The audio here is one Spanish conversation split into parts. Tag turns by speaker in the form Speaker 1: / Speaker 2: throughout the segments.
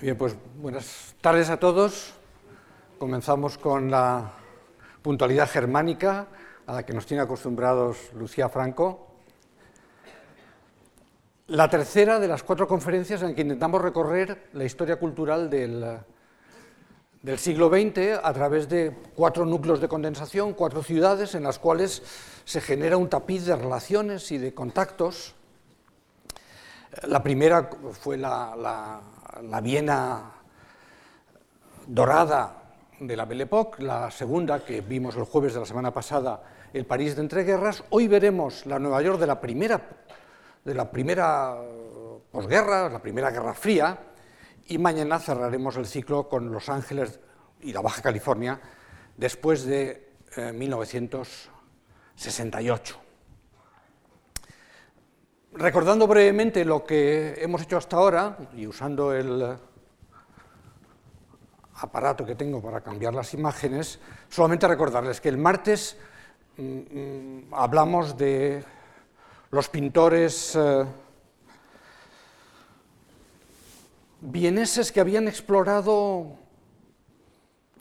Speaker 1: Bien, pues buenas tardes a todos. Comenzamos con la puntualidad germánica a la que nos tiene acostumbrados Lucía Franco. La tercera de las cuatro conferencias en que intentamos recorrer la historia cultural del, del siglo XX a través de cuatro núcleos de condensación, cuatro ciudades en las cuales se genera un tapiz de relaciones y de contactos. La primera fue la, Viena dorada de la Belle Époque, la segunda, que vimos el jueves de la semana pasada, el París de entreguerras. Hoy veremos la Nueva York de la primera, de la primera posguerra, la primera Guerra Fría, y mañana cerraremos el ciclo con Los Ángeles y la Baja California después de 1968. Recordando brevemente lo que hemos hecho hasta ahora y usando el aparato que tengo para cambiar las imágenes, solamente recordarles que el martes mm, mm, hablamos de los pintores eh, vieneses que habían explorado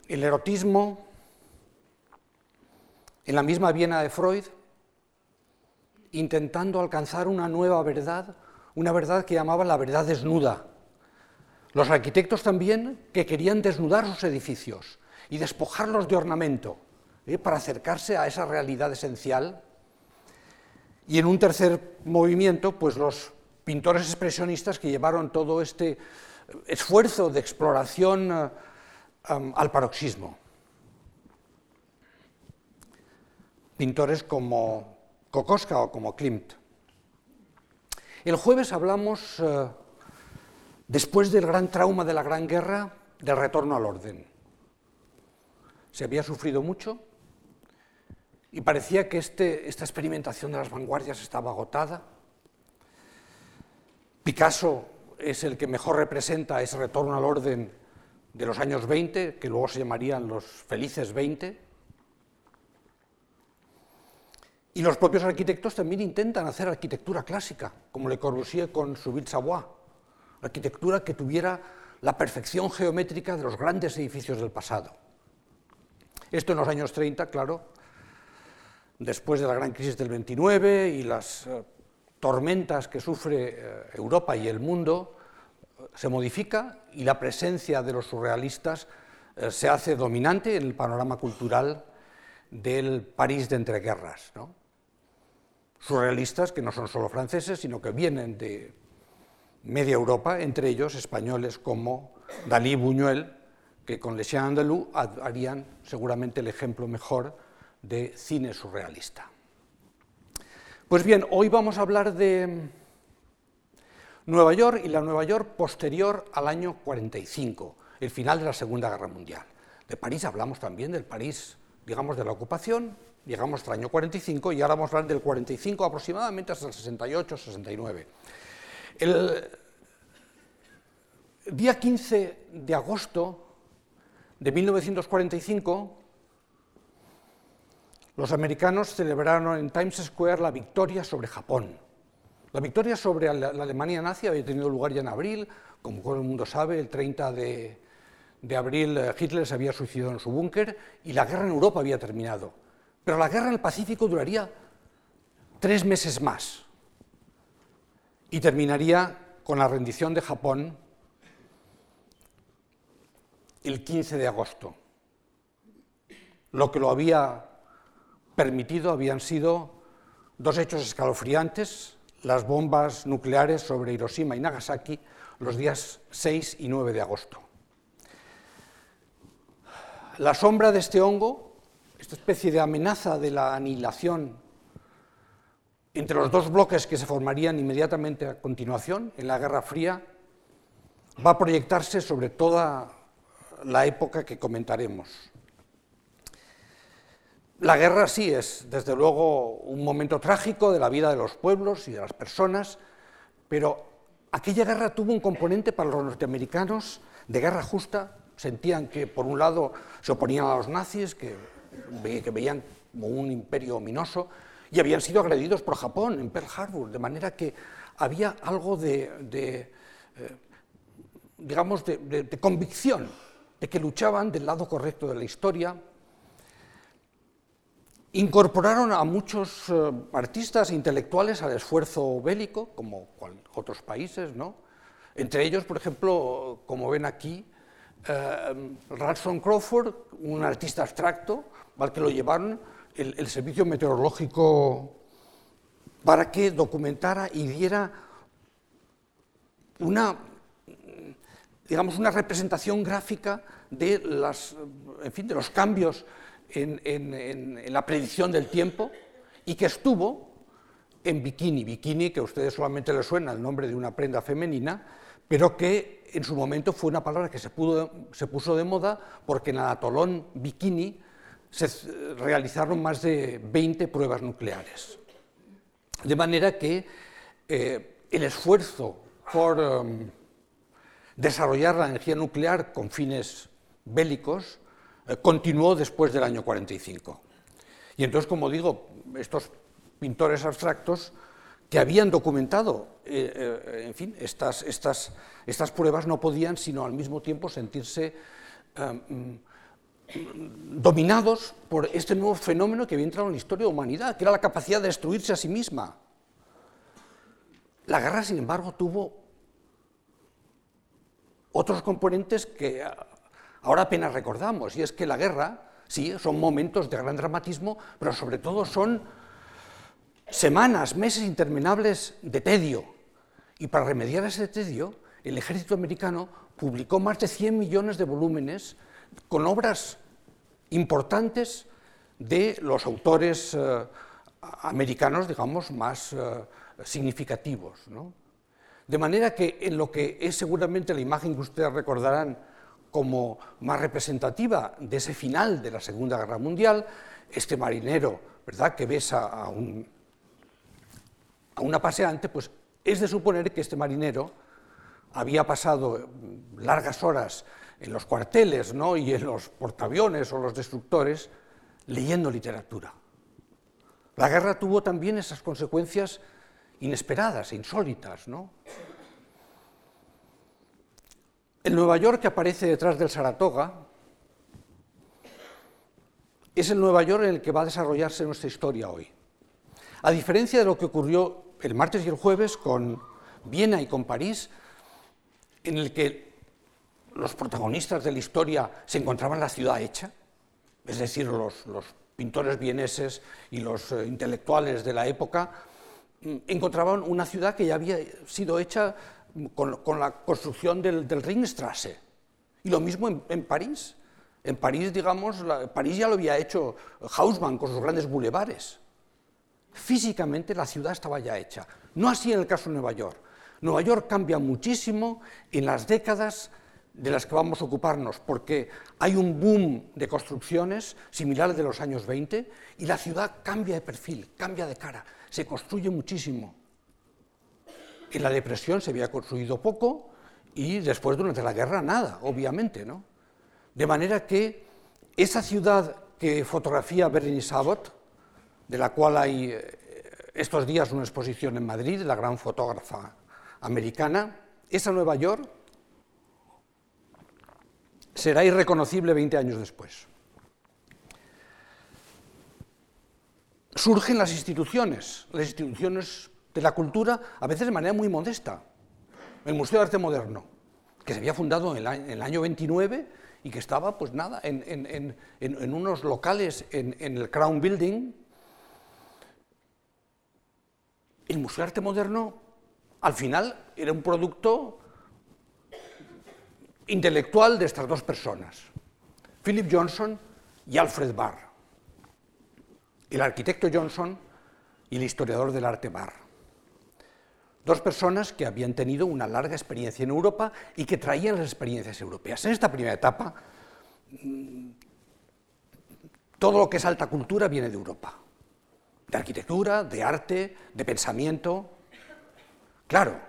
Speaker 1: el erotismo en la misma Viena de Freud, intentando alcanzar una nueva verdad, una verdad que llamaban la verdad desnuda. Los arquitectos también que querían desnudar sus edificios y despojarlos de ornamento ¿eh? para acercarse a esa realidad esencial. Y en un tercer movimiento, pues los pintores expresionistas que llevaron todo este esfuerzo de exploración eh, al paroxismo. Pintores como Kokoska o como Klimt. El jueves hablamos, eh, después del gran trauma de la Gran Guerra, del retorno al orden. Se había sufrido mucho y parecía que este, esta experimentación de las vanguardias estaba agotada. Picasso es el que mejor representa ese retorno al orden de los años 20, que luego se llamarían los felices 20. Y los propios arquitectos también intentan hacer arquitectura clásica, como Le Corbusier con su Ville Savoie, arquitectura que tuviera la perfección geométrica de los grandes edificios del pasado. Esto en los años 30, claro, después de la gran crisis del 29 y las eh, tormentas que sufre eh, Europa y el mundo, se modifica y la presencia de los surrealistas eh, se hace dominante en el panorama cultural del París de entreguerras. ¿no? Surrealistas que no son solo franceses, sino que vienen de media Europa, entre ellos españoles como Dalí Buñuel, que con Le Chien Andalou harían seguramente el ejemplo mejor de cine surrealista. Pues bien, hoy vamos a hablar de Nueva York y la Nueva York posterior al año 45, el final de la Segunda Guerra Mundial. De París hablamos también del París, digamos, de la ocupación, llegamos al año 45 y ahora vamos a hablar del 45 aproximadamente hasta el 68, 69. El día 15 de agosto de 1945, los americanos celebraron en Times Square la victoria sobre Japón. La victoria sobre la, Alemania nazi había tenido lugar ya en abril, como todo el mundo sabe, el 30 de, abril eh, Hitler se había suicidado en su búnker y la guerra en Europa había terminado. Pero la guerra en el Pacífico duraría tres meses más y terminaría con la rendición de Japón el 15 de agosto. Lo que lo había permitido habían sido dos hechos escalofriantes las bombas nucleares sobre Hiroshima y Nagasaki los días 6 y 9 de agosto. La sombra de este hongo, esta especie de amenaza de la anihilación entre los dos bloques que se formarían inmediatamente a continuación en la Guerra Fría, va a proyectarse sobre toda la época que comentaremos. La guerra sí es, desde luego, un momento trágico de la vida de los pueblos y de las personas, pero aquella guerra tuvo un componente para los norteamericanos de guerra justa. Sentían que, por un lado, se oponían a los nazis, que, veían como un imperio ominoso, y habían sido agredidos por Japón en Pearl Harbor, de manera que había algo de, eh, digamos, de, convicción de que luchaban del lado correcto de la historia. Incorporaron a muchos eh, artistas intelectuales al esfuerzo bélico, como otros países, ¿no? Entre ellos, por ejemplo, como ven aquí, eh, Ransom Crawford, un artista abstracto, que lo llevaron el, servicio meteorológico para que documentara y diera una, digamos, una representación gráfica de, las, en fin, de los cambios en, en, la predicción del tiempo y que estuvo en bikini, bikini que a ustedes solamente les suena el nombre de una prenda femenina, pero que en su momento fue una palabra que se, se puso de moda porque en el bikini se realizaron más de 20 pruebas nucleares. De manera que eh, el esfuerzo por em, desarrollar la energía nuclear con fines bélicos eh, continuó después del año 45. Y entonces, como digo, estos pintores abstractos que habían documentado, eh, en fin, estas, estas, estas, pruebas no podían sino al mismo tiempo sentirse em, dominados por este nuevo fenómeno que había entrado en la historia de la humanidad, que era la capacidad de destruirse a sí misma. La guerra, sin embargo, tuvo otros componentes que ahora apenas recordamos, y es que la guerra, sí, son momentos de gran dramatismo, pero sobre todo son semanas, meses interminables de tedio. Y para remediar ese tedio, el ejército americano publicó más de 100 millones de volúmenes con obras importantes de los autores eh, americanos, digamos, más eh, significativos. De manera que en lo que es seguramente la imagen que ustedes recordarán como más representativa de ese final de la Segunda Guerra Mundial, este marinero ¿verdad? que besa a, un, a una paseante, pues es de suponer que este marinero había pasado largas horas en los cuarteles ¿no? y en los portaaviones o los destructores leyendo literatura. La guerra tuvo también esas consecuencias inesperadas e insólitas. ¿no? El Nueva York que aparece detrás del Saratoga es el Nueva York en el que va a desarrollarse nuestra historia hoy. A diferencia de lo que ocurrió el martes y el jueves con Viena y con París, en el que los protagonistas de la historia se encontraban en la ciudad hecha, es decir, los, pintores vieneses y los eh, intelectuales de la época, mm, encontraban una ciudad que ya había sido hecha con, la construcción del, Ringstrasse. Y lo mismo en, París. En París, digamos, París ya lo había hecho Haussmann con sus grandes bulevares. Físicamente la ciudad estaba ya hecha. No así en el caso de Nueva York. Nueva York cambia muchísimo en las décadas de las que vamos a ocuparnos, porque hay un boom de construcciones similares de los años 20 y la ciudad cambia de perfil, cambia de cara, se construye muchísimo. En la depresión se había construido poco y después durante la guerra nada, obviamente, ¿no? De manera que esa ciudad que fotografía Berenice Abbott, de la cual hay eh, estos días una exposición en Madrid, la gran fotógrafa americana, esa Nueva York será irreconocible 20 años después. Surgen las instituciones, las instituciones de la cultura, a veces de manera muy modesta. El Museo de Arte Moderno, que se había fundado en el año 29 y que estaba, pues nada, en, unos locales en, el Crown Building. El Museo de Arte Moderno, al final, era un producto intelectual de estas dos personas, Philip Johnson y Alfred Barr, el arquitecto Johnson y el historiador del arte Barr. Dos personas que habían tenido una larga experiencia en Europa y que traían las experiencias europeas. En esta primera etapa, mm, todo lo que es alta cultura viene de Europa, de arquitectura, de arte, de pensamiento. Claro,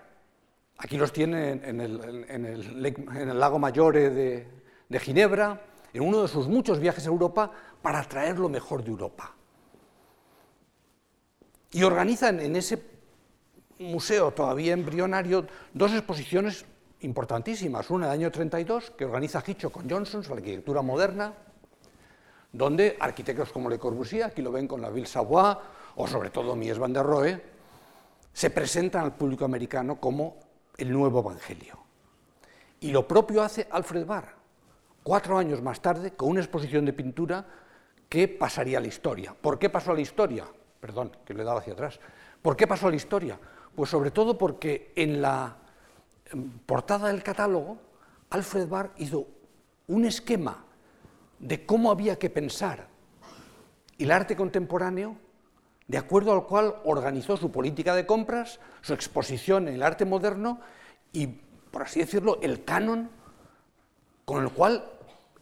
Speaker 1: Aquí los tienen en el, lago Mayore de, Ginebra, en uno de sus muchos viajes a Europa para traer lo mejor de Europa. Y organizan en ese museo todavía embrionario dos exposiciones importantísimas. Una del año 32, que organiza Hitchcock con Johnson, la arquitectura moderna, donde arquitectos como Le Corbusier, aquí lo ven con la Ville Savoy, o sobre todo Mies van der Rohe, se presentan al público americano como el nuevo evangelio. Y lo propio hace Alfred Barr, cuatro años más tarde, con una exposición de pintura que pasaría a la historia. ¿Por qué pasó a la historia? Perdón, que le he dado hacia atrás. ¿Por qué pasó a la historia? Pues sobre todo porque en la portada del catálogo, Alfred Barr hizo un esquema de cómo había que pensar el arte contemporáneo, de acuerdo al cual organizó su política de compras, su exposición en el arte moderno y, por así decirlo, el canon con el cual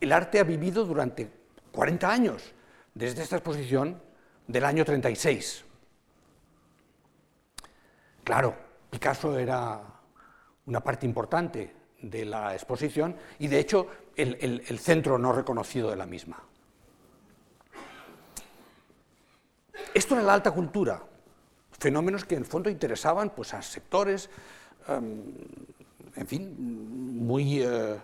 Speaker 1: el arte ha vivido durante 40 años, desde esta exposición del año 36. Claro, Picasso era una parte importante de la exposición y de hecho el, centro no reconocido de la misma. Esto era la alta cultura, fenómenos que en el fondo interesaban pues, a sectores, em, en fin, muy eh,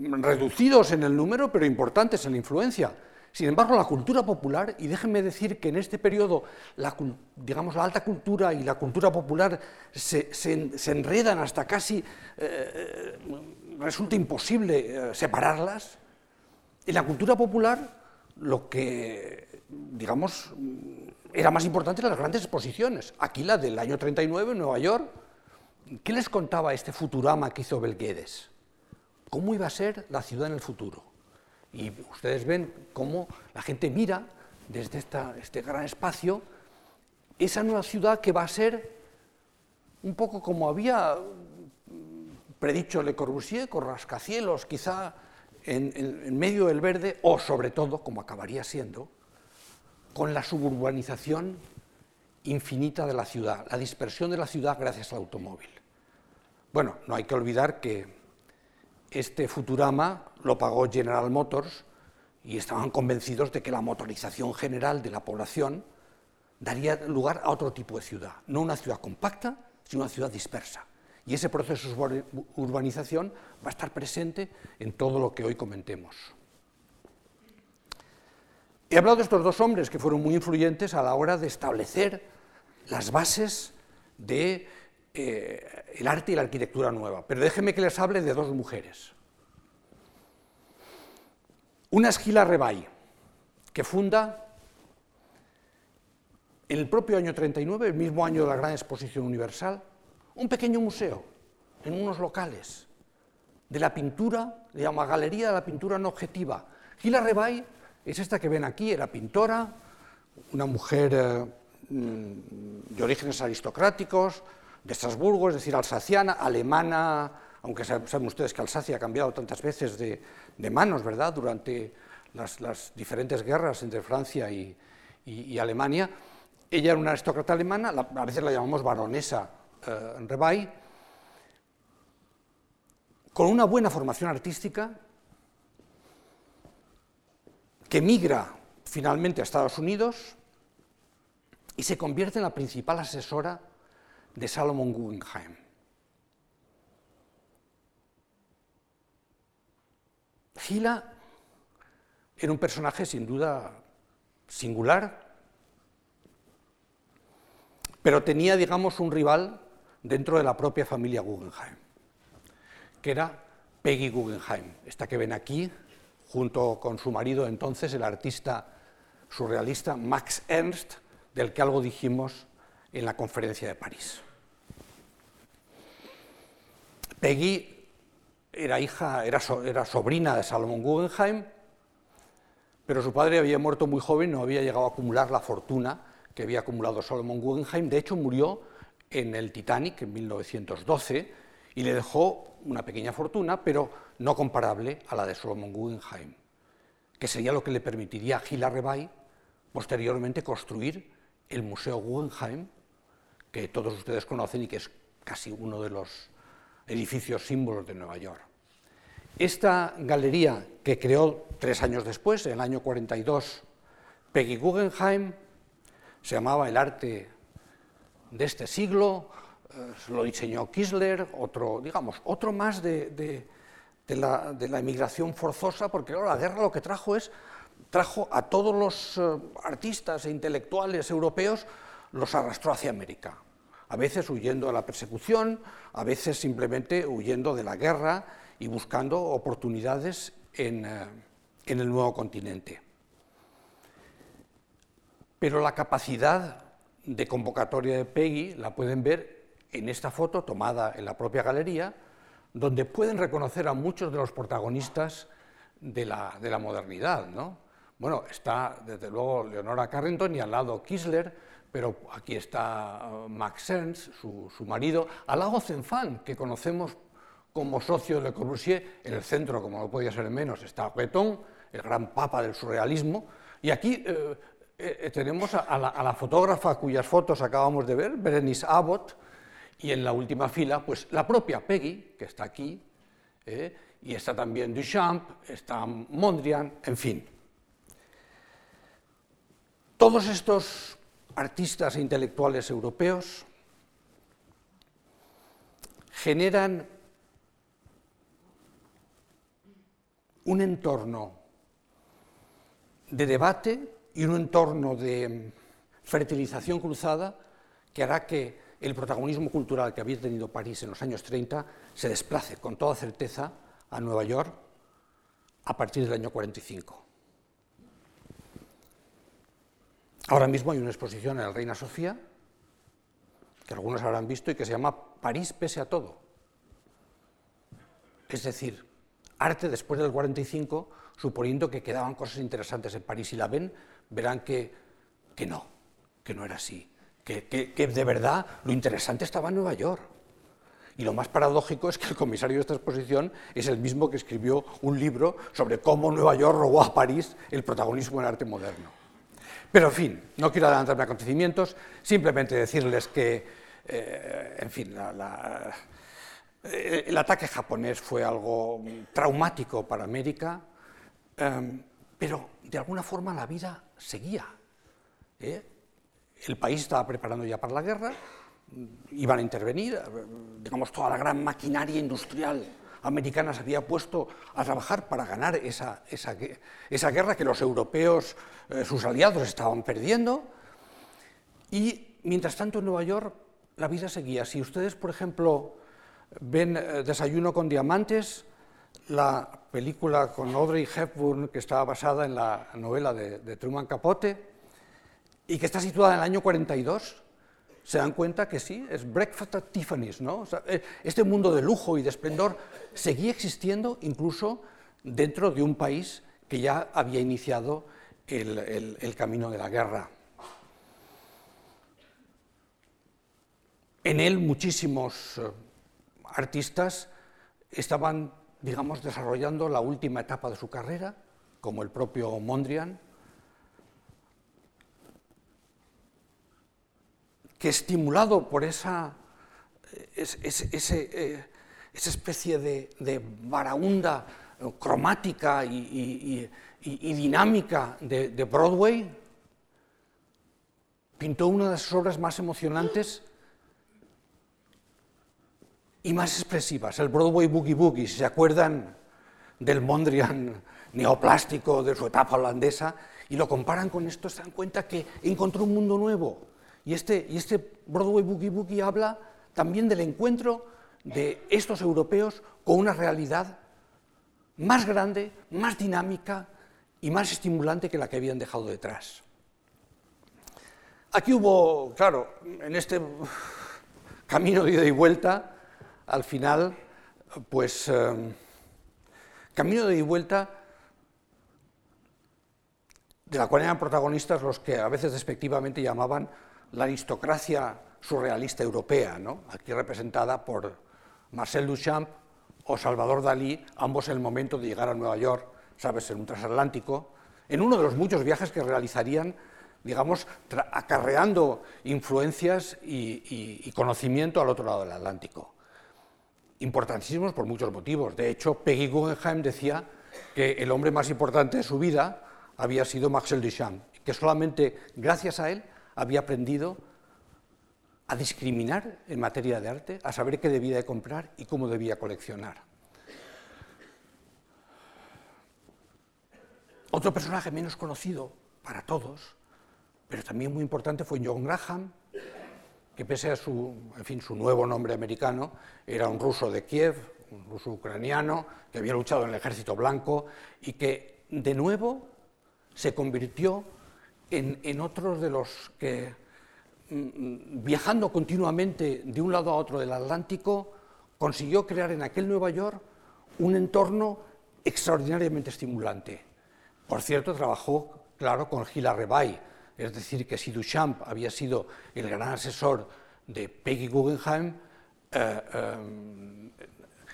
Speaker 1: reducidos en el número, pero importantes en la influencia. Sin embargo, la cultura popular, y déjenme decir que en este periodo, la, digamos, la alta cultura y la cultura popular se, enredan hasta casi, eh, resulta imposible eh, separarlas. En la cultura popular, lo que, digamos, era más importante las grandes exposiciones. Aquí la del año 39 en Nueva York. ¿Qué les contaba este Futurama que hizo Belguedes? ¿Cómo iba a ser la ciudad en el futuro? Y ustedes ven cómo la gente mira desde este gran espacio esa nueva ciudad que va a ser un poco como había predicho Le Corbusier, con rascacielos quizá en medio del verde, o sobre todo, como acabaría siendo, con la suburbanización infinita de la ciudad, la dispersión de la ciudad gracias al automóvil. Bueno, no hay que olvidar que este Futurama lo pagó General Motors y estaban convencidos de que la motorización general de la población daría lugar a otro tipo de ciudad, no una ciudad compacta, sino una ciudad dispersa. Y ese proceso de urbanización va a estar presente en todo lo que hoy comentemos. He hablado de estos dos hombres que fueron muy influyentes a la hora de establecer las bases del de, eh, arte y la arquitectura nueva, pero déjenme que les hable de dos mujeres. Una es Gila Rebay, que funda en el propio año 39, el mismo año de la Gran Exposición Universal, un pequeño museo en unos locales de la pintura, le llama Galería de la Pintura No Objetiva. Gila Rebay es esta que ven aquí, era pintora, una mujer eh, mm, de orígenes aristocráticos, de Estrasburgo, es decir, alsaciana, alemana, aunque saben ustedes que Alsacia ha cambiado tantas veces de, manos, ¿verdad?, durante las, diferentes guerras entre Francia y, Alemania. Ella era una aristócrata alemana, a veces la llamamos baronesa eh, Rebay, con una buena formación artística, que migra finalmente a Estados Unidos y se convierte en la principal asesora de Salomon Guggenheim. Gila era un personaje sin duda singular, pero tenía, digamos, un rival dentro de la propia familia Guggenheim, que era Peggy Guggenheim, esta que ven aquí, junto con su marido entonces, el artista surrealista Max Ernst, del que algo dijimos en la conferencia de París. Peggy era hija, era, era sobrina de Salomón Guggenheim, pero su padre había muerto muy joven, no había llegado a acumular la fortuna que había acumulado Salomón Guggenheim. De hecho, murió en el Titanic en 1912 y le dejó una pequeña fortuna, pero no comparable a la de Solomon Guggenheim, que sería lo que le permitiría a Gila Rebay posteriormente construir el Museo Guggenheim, que todos ustedes conocen y que es casi uno de los edificios símbolos de Nueva York. Esta galería que creó tres años después, en el año 42, Peggy Guggenheim, se llamaba El arte de este siglo, eh, lo diseñó Kisler, otro, digamos, otro más de, de, la, emigración forzosa, porque la guerra lo que trajo es, trajo a todos los eh, artistas e intelectuales europeos, los arrastró hacia América, a veces huyendo de la persecución, a veces simplemente huyendo de la guerra y buscando oportunidades en, eh, en el nuevo continente. Pero la capacidad de convocatoria de Peggy la pueden ver en esta foto tomada en la propia galería, donde pueden reconocer a muchos de los protagonistas de la, de la modernidad. ¿no? Bueno, está desde luego Leonora Carrington y al lado Kisler, pero aquí está uh, Max Ernst, su, su marido, al lado Zenfan, que conocemos como socio de Le Corbusier, en el centro, como no podía ser menos, está Breton, el gran papa del surrealismo, y aquí eh, eh, tenemos a, la, a, la, fotógrafa cuyas fotos acabamos de ver, Berenice Abbott, y en la última fila, pues la propia Peggy, que está aquí, eh, y está también Duchamp, está Mondrian, en fin. Todos estos artistas e intelectuales europeos generan un entorno de debate y un entorno de fertilización cruzada que hará que el protagonismo cultural que había tenido París en los años 30 se desplace con toda certeza a Nueva York a partir del año 45. Ahora mismo hay una exposición en la Reina Sofía, que algunos habrán visto, y que se llama París pese a todo. Es decir, arte después del 45, suponiendo que quedaban cosas interesantes en París y la ven, verán que, que no, que no era así que, de verdad lo interesante estaba en Nueva York. Y lo más paradójico es que el comisario de esta exposición es el mismo que escribió un libro sobre cómo Nueva York robó a París el protagonismo en el arte moderno. Pero, en fin, no quiero adelantarme a acontecimientos, simplemente decirles que, eh, en fin, eh, el ataque japonés fue algo traumático para América, eh, pero de alguna forma la vida seguía. El país estaba preparando ya para la guerra, iban a intervenir, digamos, toda la gran maquinaria industrial americana se había puesto a trabajar para ganar esa, guerra que los europeos, eh, sus aliados, estaban perdiendo. Y mientras tanto en Nueva York la vida seguía. Si ustedes, por ejemplo, ven eh, Desayuno con Diamantes, la película con Audrey Hepburn que estaba basada en la novela de Truman Capote, y que está situada en el año 42, se dan cuenta que sí, es Breakfast at Tiffany's. ¿no? Eh, este mundo de lujo y de esplendor seguía existiendo incluso dentro de un país que ya había iniciado el, camino de la guerra. En él muchísimos eh, artistas estaban, digamos, desarrollando la última etapa de su carrera, como el propio Mondrian, que estimulado por esa, eh, esa especie de, de varaunda cromática y, dinámica de, de, Broadway, pintó una de sus obras más emocionantes y más expresivas, el Broadway Boogie Boogie, si se acuerdan del Mondrian neoplástico de su etapa holandesa, y lo comparan con esto, se dan cuenta que encontró un mundo nuevo, y este, y este Broadway Boogie Boogie habla también del encuentro de estos europeos con una realidad más grande, más dinámica y más estimulante que la que habían dejado detrás. Aquí hubo, claro, en este camino de ida y vuelta, al final, pues, eh, camino de ida y vuelta de la cual eran protagonistas los que a veces despectivamente llamaban la aristocracia surrealista europea, aquí representada por Marcel Duchamp o Salvador Dalí, ambos en el momento de llegar a Nueva York, sabes, en un transatlántico, en uno de los muchos viajes que realizarían, digamos, acarreando influencias y, conocimiento al otro lado del Atlántico. Importantísimos por muchos motivos. De hecho, Peggy Guggenheim decía que el hombre más importante de su vida había sido Marcel Duchamp, que solamente gracias a él había aprendido a discriminar en materia de arte, a saber qué debía de comprar y cómo debía coleccionar. Otro personaje menos conocido para todos, pero también muy importante, fue John Graham, que pese a su, en fin, su nuevo nombre americano, era un ruso de Kiev, un ruso ucraniano, que había luchado en el ejército blanco y que de nuevo se convirtió en, en otros de los que, mm, mm, viajando continuamente de un lado a otro del Atlántico, consiguió crear en aquel Nueva York un entorno extraordinariamente estimulante. Por cierto, trabajó, claro, con Gila Rebay, es decir, que si Duchamp había sido el gran asesor de Peggy Guggenheim, eh,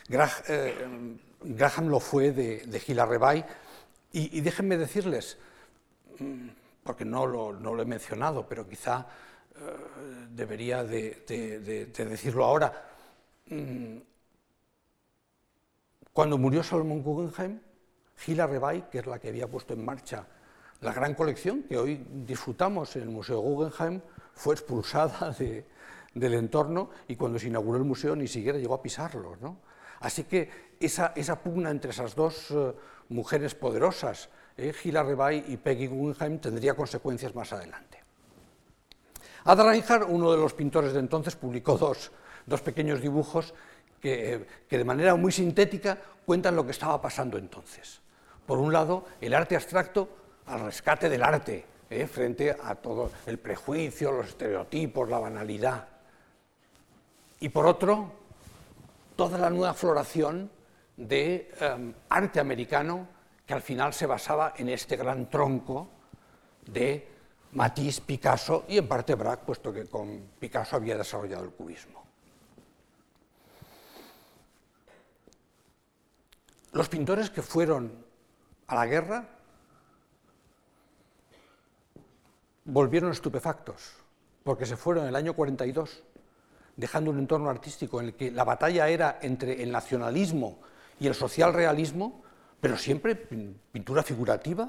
Speaker 1: eh, eh, Graham lo fue de, de Gila Rebay. Y, déjenme decirles, mm, porque no lo, he mencionado, pero quizá debería de, decirlo ahora, mm, cuando murió Solomon Guggenheim, Gila Rebay, que es la que había puesto en marcha la gran colección que hoy disfrutamos en el Museo Guggenheim, fue expulsada del entorno y cuando se inauguró el museo ni siquiera llegó a pisarlo. Así que esa, pugna entre esas dos eh, mujeres poderosas, eh, Gila Rebay y Peggy Guggenheim, tendría consecuencias más adelante. Ada Reinhardt, uno de los pintores de entonces, publicó dos, pequeños dibujos que, que de manera muy sintética cuentan lo que estaba pasando entonces. Por un lado, el arte abstracto al rescate del arte, ¿eh? frente a todo el prejuicio, los estereotipos, la banalidad. Y por otro, toda la nueva floración de em, arte americano que al final se basaba en este gran tronco de Matisse, Picasso y en parte Braque, puesto que con Picasso había desarrollado el cubismo. Los pintores que fueron a la guerra volvieron estupefactos, porque se fueron en el año 42, dejando un entorno artístico en el que la batalla era entre el nacionalismo y el social realismo, pero siempre pintura figurativa,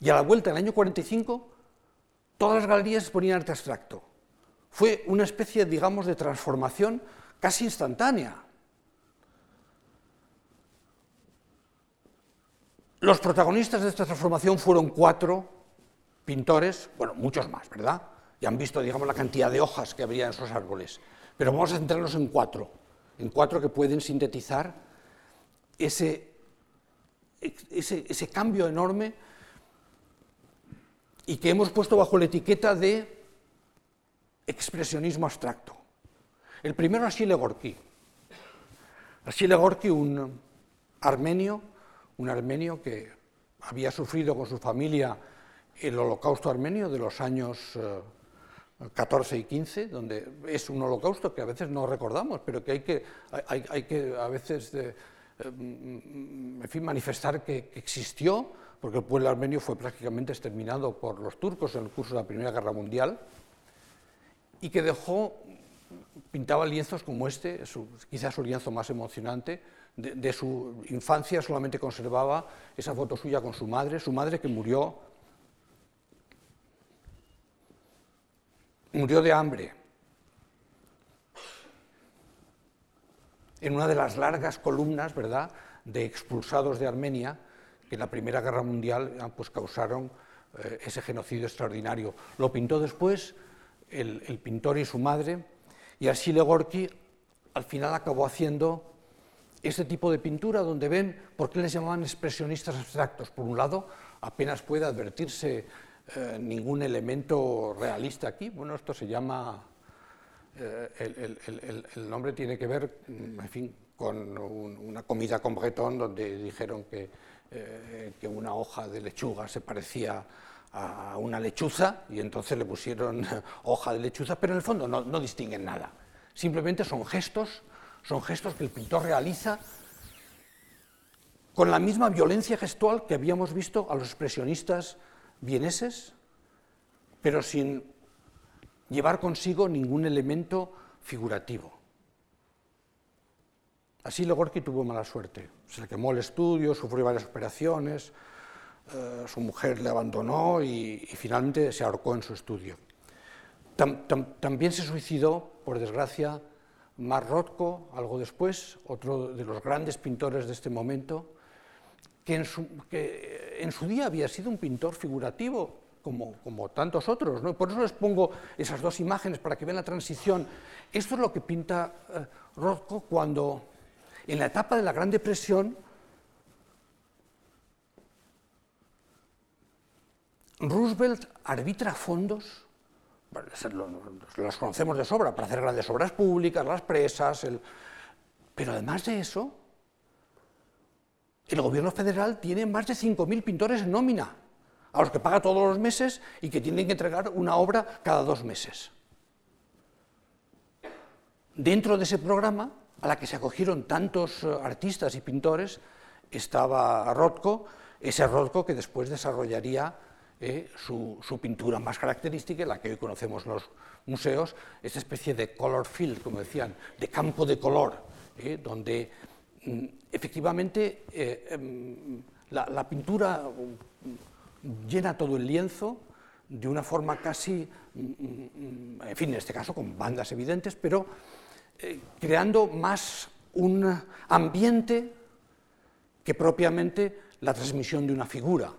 Speaker 1: y a la vuelta, en el año 45, todas las galerías exponían arte abstracto. Fue una especie, digamos, de transformación casi instantánea. Los protagonistas de esta transformación fueron cuatro pintores, bueno, muchos más, ¿verdad? Ya han visto, digamos, la cantidad de hojas que habría en esos árboles. Pero vamos a centrarnos en cuatro, en cuatro que pueden sintetizar ese, ese, cambio enorme y que hemos puesto bajo la etiqueta de expresionismo abstracto. El primero, Achille Gorky. Achille Gorky, un armenio, un armenio que había sufrido con su familia el holocausto armenio de los años 14 eh, y 15, donde es un holocausto que a veces no recordamos, pero que hay que, hay, que a veces eh, en fin, manifestar que, existió, porque el pueblo armenio fue prácticamente exterminado por los turcos en el curso de la Primera Guerra Mundial, y que dejó, pintaba lienzos como este, quizás su lienzo más emocionante, de, de, su infancia solamente conservaba esa foto suya con su madre, su madre que murió murió de hambre. En una de las largas columnas, ¿verdad?, de expulsados de Armenia, que en la Primera Guerra Mundial ah, pues, causaron eh, ese genocidio extraordinario. Lo pintó después el, pintor y su madre, y así Gorky al final acabó haciendo este tipo de pintura donde ven por qué les llamaban expresionistas abstractos. Por un lado, apenas puede advertirse eh, ningún elemento realista aquí. Bueno, esto se llama, eh, el, nombre tiene que ver, mm, en fin, con una comida con bretón donde dijeron que, eh, que una hoja de lechuga se parecía a una lechuza y entonces le pusieron hoja de lechuza, pero en el fondo no, no distinguen nada. Simplemente son gestos, son gestos que el pintor realiza con la misma violencia gestual que habíamos visto a los expresionistas vieneses, pero sin llevar consigo ningún elemento figurativo. Así Legorki tuvo mala suerte. Se le quemó el estudio, sufrió varias operaciones, eh, su mujer le abandonó y, finalmente se ahorcó en su estudio. también se suicidó, por desgracia, Mark Rothko, algo después, otro de los grandes pintores de este momento, que en su día había sido un pintor figurativo, como, tantos otros. ¿no? Por eso les pongo esas dos imágenes para que vean la transición. Esto es lo que pinta eh, Rothko cuando, en la etapa de la Gran Depresión, Roosevelt arbitra fondos, los conocemos de sobra, para hacer grandes obras públicas, las presas, pero además de eso, el gobierno federal tiene más de 5.000 pintores en nómina, a los que paga todos los meses y que tienen que entregar una obra cada dos meses. Dentro de ese programa, a la que se acogieron tantos eh, artistas y pintores, estaba Rothko, ese Rothko que después desarrollaría eh, su, pintura más característica, la que hoy conocemos en los museos, esta especie de color field, como decían, de campo de color, eh, donde mm, efectivamente em, la, pintura llena todo el lienzo de una forma casi, mm, en fin, en este caso con bandas evidentes, pero creando más un ambiente que propiamente la transmisión de una figura.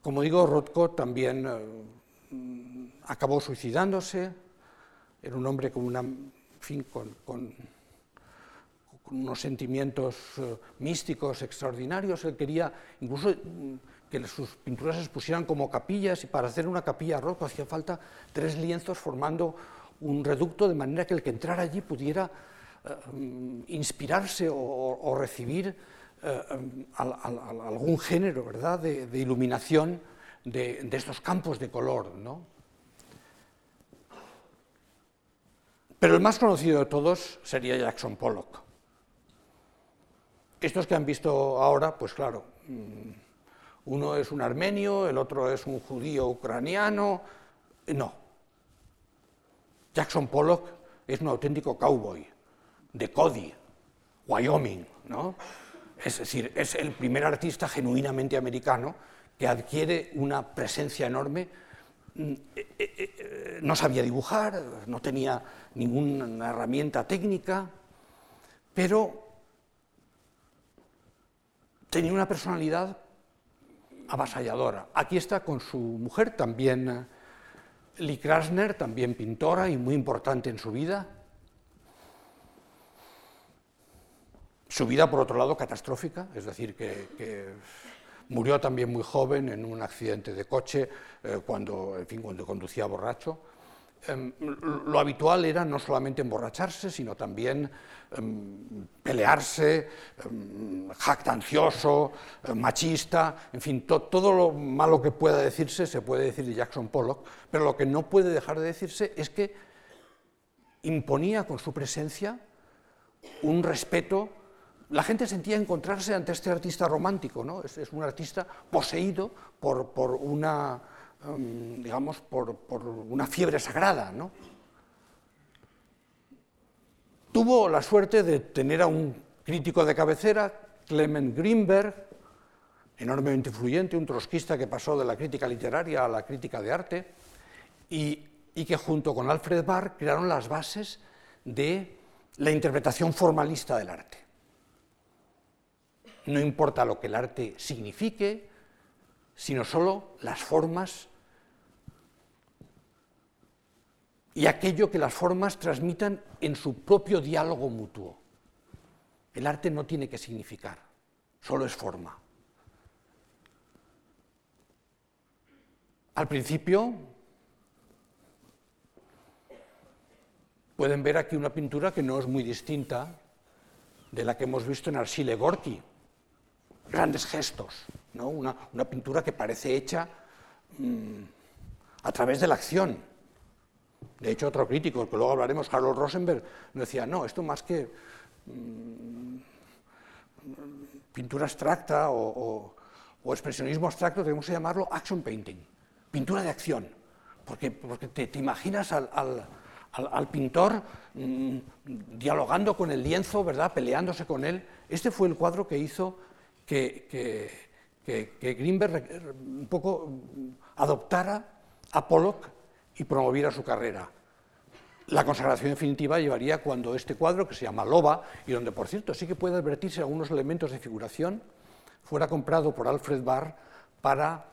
Speaker 1: Como digo, Rothko también eh, acabó suicidándose, era un hombre con, una, fin, con, unos sentimientos eh, místicos extraordinarios, él quería incluso mm, que sus pinturas se expusieran como capillas y para hacer una capilla a Rothko hacía falta tres lienzos formando un reducto de manera que el que entrara allí pudiera eh, mm, inspirarse o recibir eh, algún género ¿verdad? De, iluminación de, estos campos de color. Pero el más conocido de todos sería Jackson Pollock. Estos que han visto ahora, pues claro, mm, uno es un armenio, el otro es un judío ucraniano. No. Jackson Pollock es un auténtico cowboy de Cody, Wyoming, ¿no? Es decir, es el primer artista genuinamente americano que adquiere una presencia enorme. Mm, eh, eh, eh, no sabía dibujar, no tenía ninguna herramienta técnica, pero tenía una personalidad avasalladora. Aquí está con su mujer, también Lee Krasner, también pintora y muy importante en su vida, Su vida, por otro lado, catastrófica, es decir, que, murió también muy joven en un accidente de coche eh, cuando, fin, cuando conducía borracho. Em, lo habitual era no solamente emborracharse, sino también em, pelearse, em, jactancioso, machista, en fin, todo lo malo que pueda decirse se puede decir de Jackson Pollock, pero lo que no puede dejar de decirse es que imponía con su presencia un respeto la gente sentía encontrarse ante este artista romántico, ¿no? es, un artista poseído por, una, em, digamos, por, una fiebre sagrada. ¿no? Tuvo la suerte de tener a un crítico de cabecera, Clement Greenberg, enormemente influyente, un trotskista que pasó de la crítica literaria a la crítica de arte, y, y que junto con Alfred Barr crearon las bases de la interpretación formalista del arte no importa lo que el arte signifique, sino solo las formas y aquello que las formas transmitan en su propio diálogo mutuo. El arte no tiene que significar, solo es forma. Al principio pueden ver aquí una pintura que no es muy distinta de la que hemos visto en Archile Gorky, grandes gestos, ¿no? una, pintura que parece hecha mm, a través de la acción. De hecho, otro crítico, que luego hablaremos, Harold Rosenberg, decía, no, esto más que mm, pintura abstracta o, expresionismo abstracto, tenemos que llamarlo action painting, pintura de acción, porque, porque te, imaginas al, pintor mm, dialogando con el lienzo, ¿verdad? peleándose con él. Este fue el cuadro que hizo que, Greenberg un poco adoptara a Pollock y promoviera su carrera. La consagración definitiva llevaría cuando este cuadro, que se llama Loba, y donde, por cierto, sí que puede advertirse algunos elementos de figuración, fuera comprado por Alfred Barr para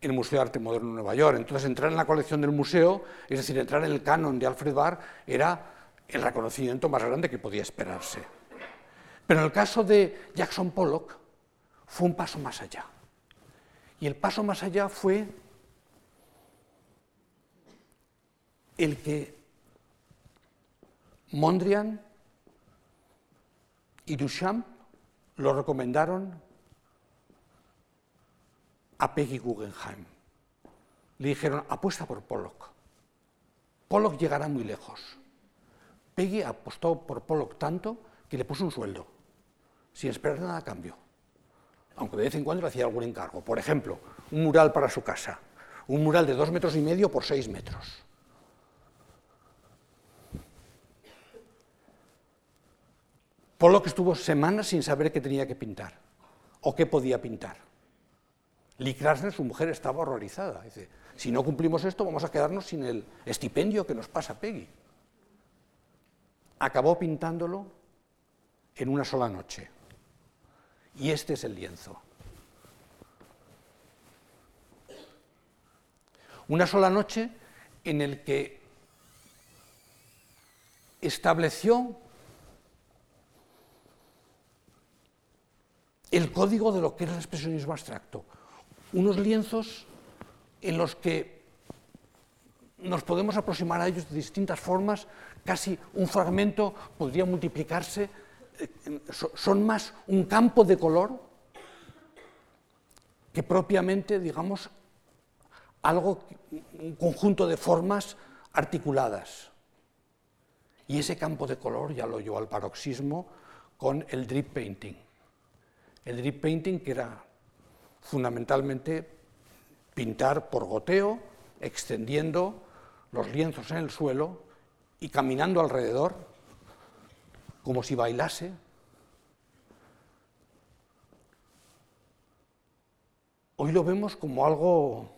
Speaker 1: el Museo de Arte Moderno de Nueva York. Entonces, entrar en la colección del museo, es decir, entrar en el canon de Alfred Barr, era el reconocimiento más grande que podía esperarse. Pero en el caso de Jackson Pollock, fue un paso más allá. Y el paso más allá fue el que Mondrian y Duchamp lo recomendaron a Peggy Guggenheim. Le dijeron, apuesta por Pollock. Pollock llegará muy lejos. Peggy apostó por Pollock tanto que le puso un sueldo, sin esperar nada a cambio. Aunque de vez en cuando le hacía algún encargo. Por ejemplo, un mural para su casa. Un mural de dos metros y medio por seis metros. Pollock estuvo semanas sin saber qué tenía que pintar o qué podía pintar. Lee Krasner, su mujer, estaba horrorizada. Dice, si no cumplimos esto, vamos a quedarnos sin el estipendio que nos pasa Peggy. Acabó pintándolo en una sola noche. Y este es el lienzo. Una sola noche en el que estableció el código de lo que era el expresionismo abstracto unos lienzos en los que nos podemos aproximar a ellos de distintas formas, casi un fragmento podría multiplicarse, eh, son más un campo de color que propiamente, digamos, algo, un conjunto de formas articuladas. Y ese campo de color ya lo llevó al paroxismo con el drip painting. El drip painting, que era fundamentalmente pintar por goteo, extendiendo los lienzos en el suelo y caminando alrededor como si bailase. Hoy lo vemos como algo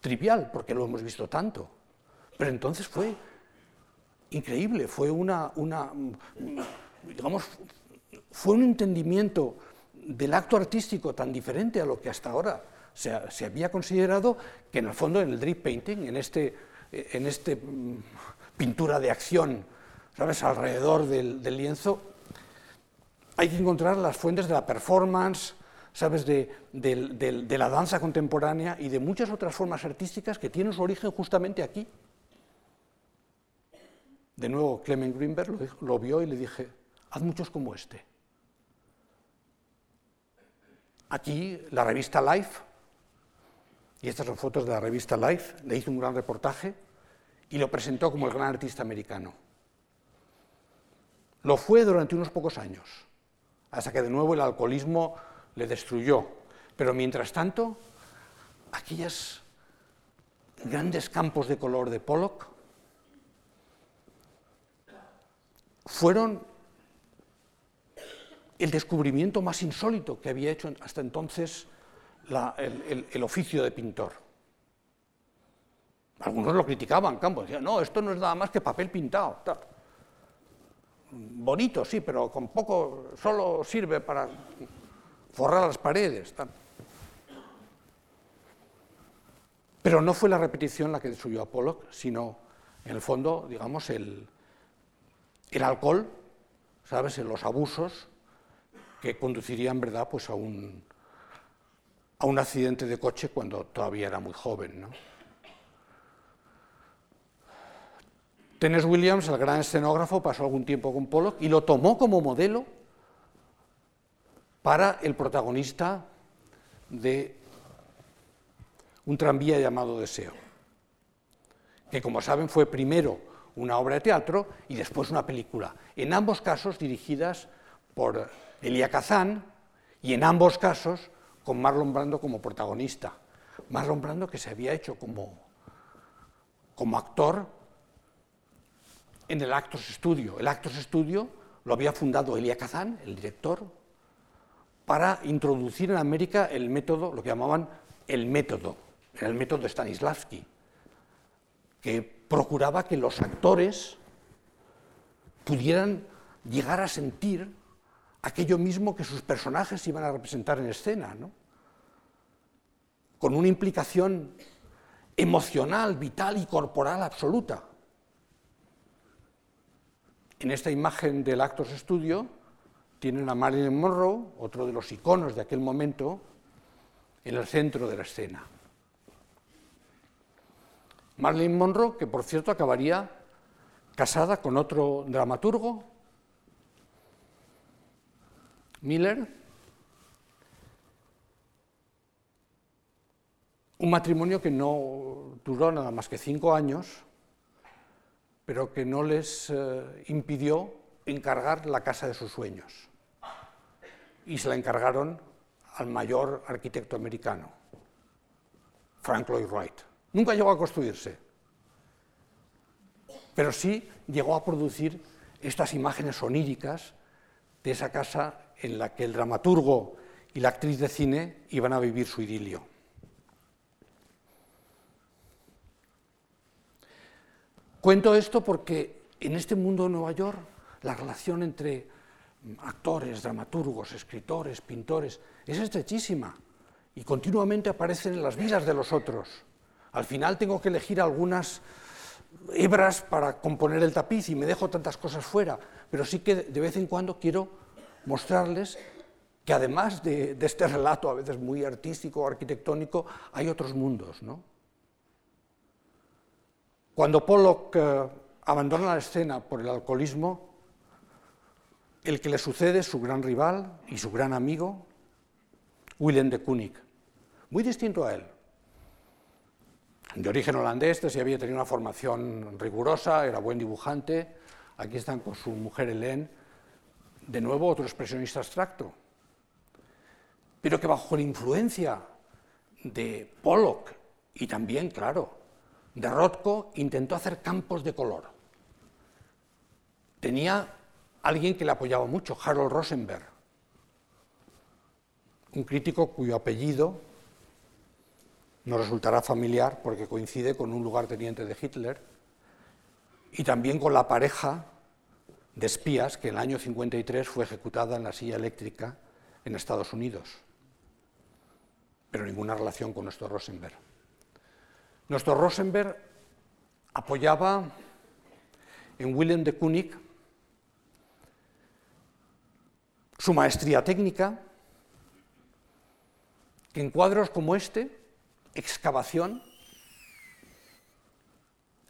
Speaker 1: trivial, porque lo hemos visto tanto, pero entonces fue increíble, fue una, digamos, fue un entendimiento del acto artístico tan diferente a lo que hasta ahora se, había considerado, que en el fondo en el drip painting, en este, en este mm, pintura de acción, ¿sabes?, alrededor del, lienzo, hay que encontrar las fuentes de la performance, ¿sabes?, de, de, la danza contemporánea y de muchas otras formas artísticas que tienen su origen justamente aquí. De nuevo, Clement Greenberg lo vio y le dije, haz muchos como este. Aquí la revista Life, y estas son fotos de la revista Life, le hizo un gran reportaje y lo presentó como el gran artista americano. Lo fue durante unos pocos años, hasta que de nuevo el alcoholismo le destruyó. Pero mientras tanto, aquellos grandes campos de color de Pollock fueron el descubrimiento más insólito que había hecho hasta entonces el, oficio de pintor. Algunos lo criticaban, Campos, decían, no, esto no es nada más que papel pintado. Bonito, sí, pero con poco, solo sirve para forrar las paredes. Pero no fue la repetición la que destruyó a Pollock, sino, en el fondo, digamos, el, el alcohol, ¿sabes?, los abusos que conduciría en verdad pues, a, un, a un accidente de coche cuando todavía era muy joven. ¿no? Williams, el gran escenógrafo, pasó algún tiempo con Pollock y lo tomó como modelo para el protagonista de un tranvía llamado Deseo, que como saben fue primero una obra de teatro y después una película, en ambos casos dirigidas por Elia Kazan, y en ambos casos con Marlon Brando como protagonista. Marlon Brando que se había hecho como, como actor en el Actors Studio. El Actors Studio lo había fundado Elia Kazan, el director, para introducir en América el método, lo que llamaban el método, el método Stanislavski, que procuraba que los actores pudieran llegar a sentir aquello mismo que sus personajes iban a representar en escena, con una implicación emocional, vital y corporal absoluta. En esta imagen del Actos Estudio tienen a Marilyn Monroe, otro de los iconos de aquel momento, en el centro de la escena. Marilyn Monroe, que por cierto acabaría casada con otro dramaturgo, Miller, un matrimonio que no duró nada más que cinco años, pero que no les eh, impidió encargar la casa de sus sueños. Y se la encargaron al mayor arquitecto americano, Frank Lloyd Wright. Nunca llegó a construirse, pero sí llegó a producir estas imágenes oníricas de esa casa en la que el dramaturgo y la actriz de cine iban a vivir su idilio. Cuento esto porque en este mundo de Nueva York la relación entre actores, dramaturgos, escritores, pintores es estrechísima y continuamente aparecen en las vidas de los otros. Al final tengo que elegir algunas hebras para componer el tapiz y me dejo tantas cosas fuera, pero sí que de vez en cuando quiero mostrarles que además de, este relato a veces muy artístico, arquitectónico, hay otros mundos. Cuando Pollock eh, abandona la escena por el alcoholismo, el que le sucede es su gran rival y su gran amigo, Willem de Kooning, muy distinto a él. De origen holandés, este había tenido una formación rigurosa, era buen dibujante. Aquí están con su mujer Hélène, de nuevo otro expresionista abstracto, pero que bajo la influencia de Pollock y también, claro, de Rothko, intentó hacer campos de color. Tenía alguien que le apoyaba mucho, Harold Rosenberg, un crítico cuyo apellido nos resultará familiar porque coincide con un lugarteniente de Hitler y también con la pareja de espías que en el año 53 fue ejecutada en la silla eléctrica en Estados Unidos, pero ninguna relación con nuestro Rosenberg. Nuestro Rosenberg apoyaba en Willem de Kooning su maestría técnica, que en cuadros como este, excavación,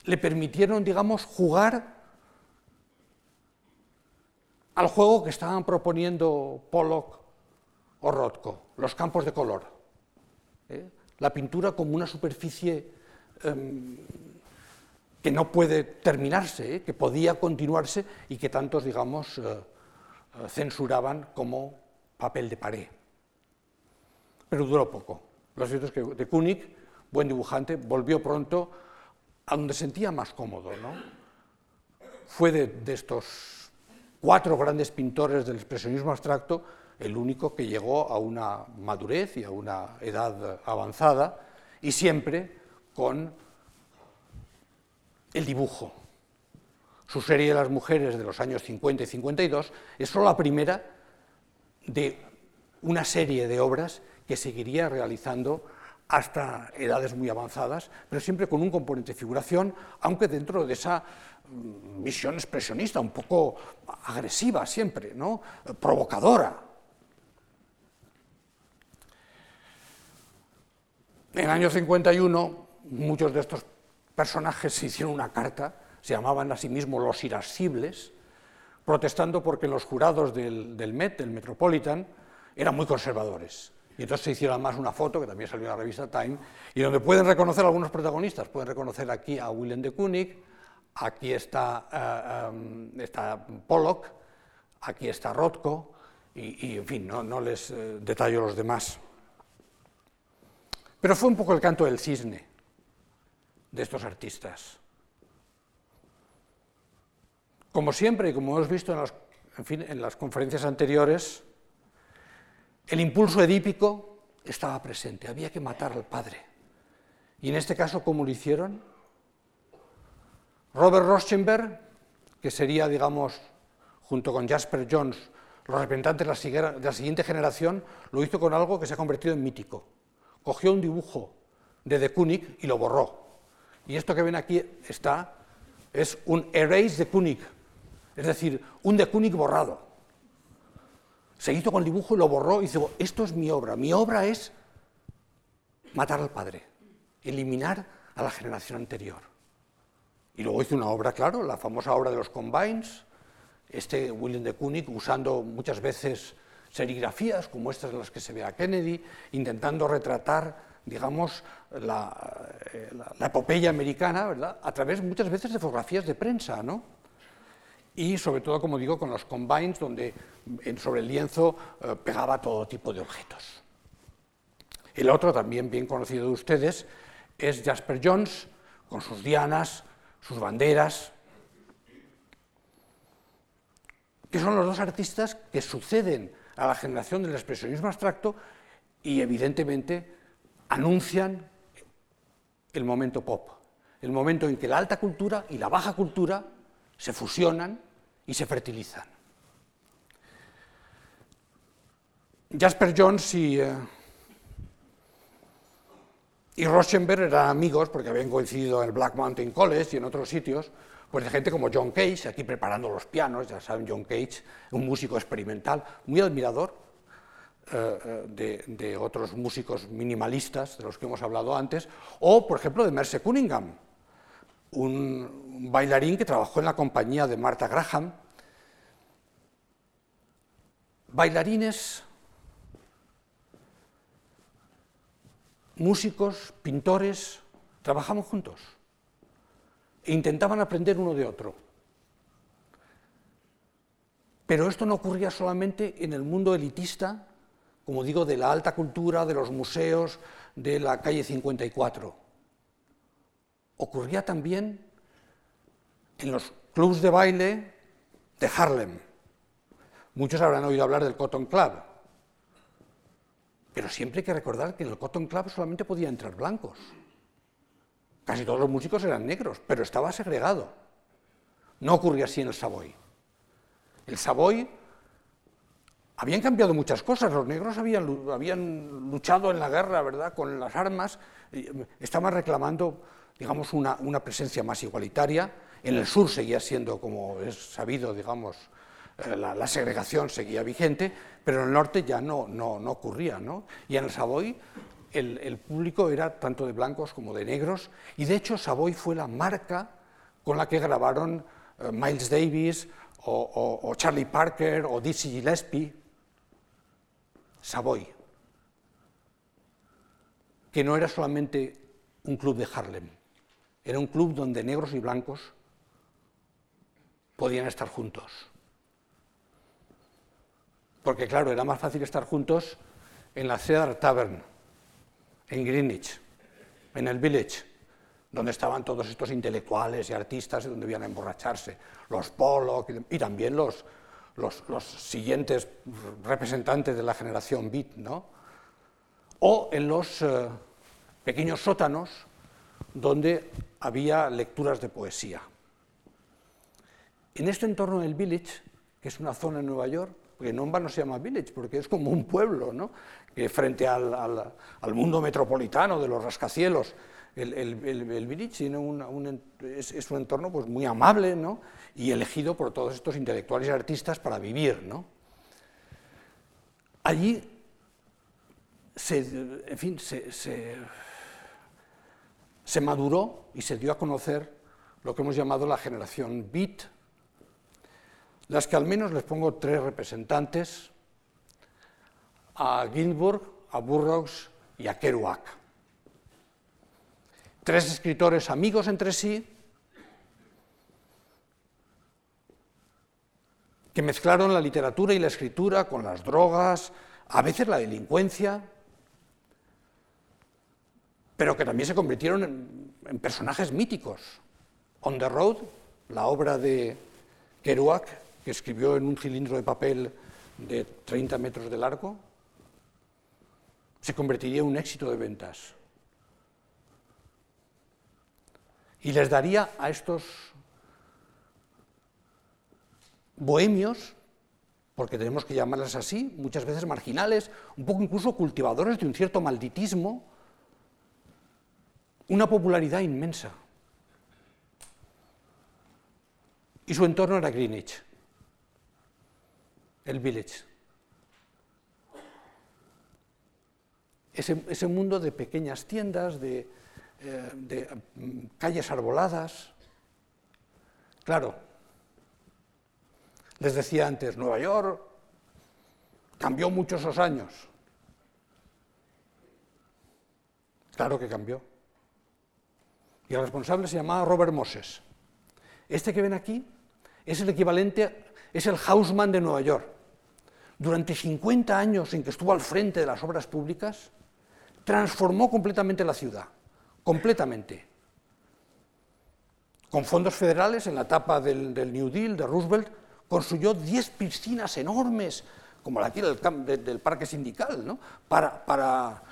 Speaker 1: le permitieron, digamos, jugar al juego que estaban proponiendo Pollock o Rothko, los campos de color. ¿eh? La pintura como una superficie em, que no puede terminarse, ¿eh? que podía continuarse y que tantos, digamos, eh, censuraban como papel de pared. Pero duró poco. Lo cierto es que de Kooning, buen dibujante, volvió pronto a donde sentía más cómodo. ¿no? Fue de estos cuatro grandes pintores del expresionismo abstracto, el único que llegó a una madurez y a una edad avanzada, y siempre con el dibujo. Su serie de las mujeres de los años 50 y 52 es solo la primera de una serie de obras que seguiría realizando hasta edades muy avanzadas, pero siempre con un componente de figuración, aunque dentro de esa mm, visión expresionista, un poco agresiva siempre, ¿no? provocadora. En el año 51, muchos de estos personajes se hicieron una carta, se llamaban a sí mismos los irascibles, protestando porque los jurados del Met, del Metropolitan, eran muy conservadores y entonces se hicieron más una foto, que también salió en la revista Time, y donde pueden reconocer algunos protagonistas. Pueden reconocer aquí a Willem de Kooning, aquí está, eh, em, está Pollock, aquí está Rothko, y, en fin, no, les eh, detallo los demás. Pero fue un poco el canto del cisne de estos artistas. Como siempre, y como hemos visto en las conferencias anteriores, el impulso edípico estaba presente, había que matar al padre. Y en este caso, ¿cómo lo hicieron? Robert Rauschenberg, que sería, digamos, junto con Jasper Jones, los representantes de la siguiente generación, lo hizo con algo que se ha convertido en mítico. Cogió un dibujo de De Kooning y lo borró. Y esto que ven aquí está, es un erase de Kooning, es decir, un De Kooning borrado. Se hizo con el dibujo y lo borró y dijo, esto es mi obra, mi obra es matar al padre, eliminar a la generación anterior. Y luego hizo una obra, claro, la famosa obra de los Combines, este William de Kooning usando muchas veces serigrafías como estas en las que se ve a Kennedy, intentando retratar, digamos, la, eh, epopeya americana, ¿verdad? A través muchas veces de fotografías de prensa, ¿no? Y sobre todo, como digo, con los combines, donde sobre el lienzo eh, pegaba todo tipo de objetos. El otro, también bien conocido de ustedes, es Jasper Jones, con sus dianas, sus banderas, que son los dos artistas que suceden a la generación del expresionismo abstracto y evidentemente anuncian el momento pop, el momento en que la alta cultura y la baja cultura se fusionan y se fertilizan. Jasper Jones y, eh, y eran amigos porque habían coincidido en el Black Mountain College y en otros sitios, pues de gente como John Cage, aquí preparando los pianos, ya saben, John Cage, un músico experimental, muy admirador eh, eh, de, otros músicos minimalistas de los que hemos hablado antes, o por ejemplo de Merce Cunningham, un bailarín que trabajó en la compañía de Martha Graham. Bailarines, músicos, pintores, trabajamos juntos e intentaban aprender uno de otro. Pero esto no ocurría solamente en el mundo elitista, como digo, de la alta cultura, de los museos, de la calle 54. Ocurría también en los clubs de baile de Harlem. Muchos habrán oído hablar del Cotton Club, pero siempre hay que recordar que en el Cotton Club solamente podían entrar blancos. Casi todos los músicos eran negros, pero estaba segregado. No ocurría así en el Savoy. El Savoy habían cambiado muchas cosas, los negros habían, habían luchado en la guerra, ¿verdad?, con las armas, estaban reclamando, digamos, una, presencia más igualitaria. En el sur seguía siendo, como es sabido, digamos, eh, la, segregación seguía vigente, pero en el norte ya no, no, ocurría, ¿no? Y en el Savoy el, público era tanto de blancos como de negros, y de hecho Savoy fue la marca con la que grabaron eh, Miles Davis o, Charlie Parker o Dizzy Gillespie, Savoy, que no era solamente un club de Harlem, era un club donde negros y blancos podían estar juntos. Porque claro, era más fácil estar juntos en la Cedar Tavern, en Greenwich, en el Village, donde estaban todos estos intelectuales y artistas y donde iban a emborracharse, los Pollock y también los, los, siguientes representantes de la generación beat, ¿no? o en los eh, pequeños sótanos donde había lecturas de poesía. En este entorno del Village, que es una zona en Nueva York, porque no se llama village, porque es como un pueblo, ¿no? que frente al, al, mundo metropolitano de los rascacielos, el, el, village tiene un, es, un entorno pues, muy amable ¿no? y elegido por todos estos intelectuales y artistas para vivir. ¿no? Allí se, en fin, se, se maduró y se dio a conocer lo que hemos llamado la generación beat, las que al menos les pongo tres representantes, a Ginsburg, a Burroughs y a Kerouac. Tres escritores amigos entre sí, que mezclaron la literatura y la escritura con las drogas, a veces la delincuencia, pero que también se convirtieron en, personajes míticos. On the Road, la obra de Kerouac, que escribió en un cilindro de papel de 30 metros de largo, se convertiría en un éxito de ventas. Y les daría a estos bohemios, porque tenemos que llamarlas así, muchas veces marginales, un poco incluso cultivadores de un cierto malditismo, una popularidad inmensa. Y su entorno era Greenwich, el village. Ese, mundo de pequeñas tiendas, de, eh, mm, calles arboladas. Claro, les decía antes, Nueva York cambió mucho esos años. Claro que cambió. Y el responsable se llamaba Robert Moses. Este que ven aquí es el equivalente, es el Hausman de Nueva York. Durante 50 años en que estuvo al frente de las obras públicas, transformó completamente la ciudad, completamente. Con fondos federales, en la etapa del, New Deal, de Roosevelt, construyó 10 piscinas enormes, como la aquí del, del Parque Sindical, ¿no? para, para,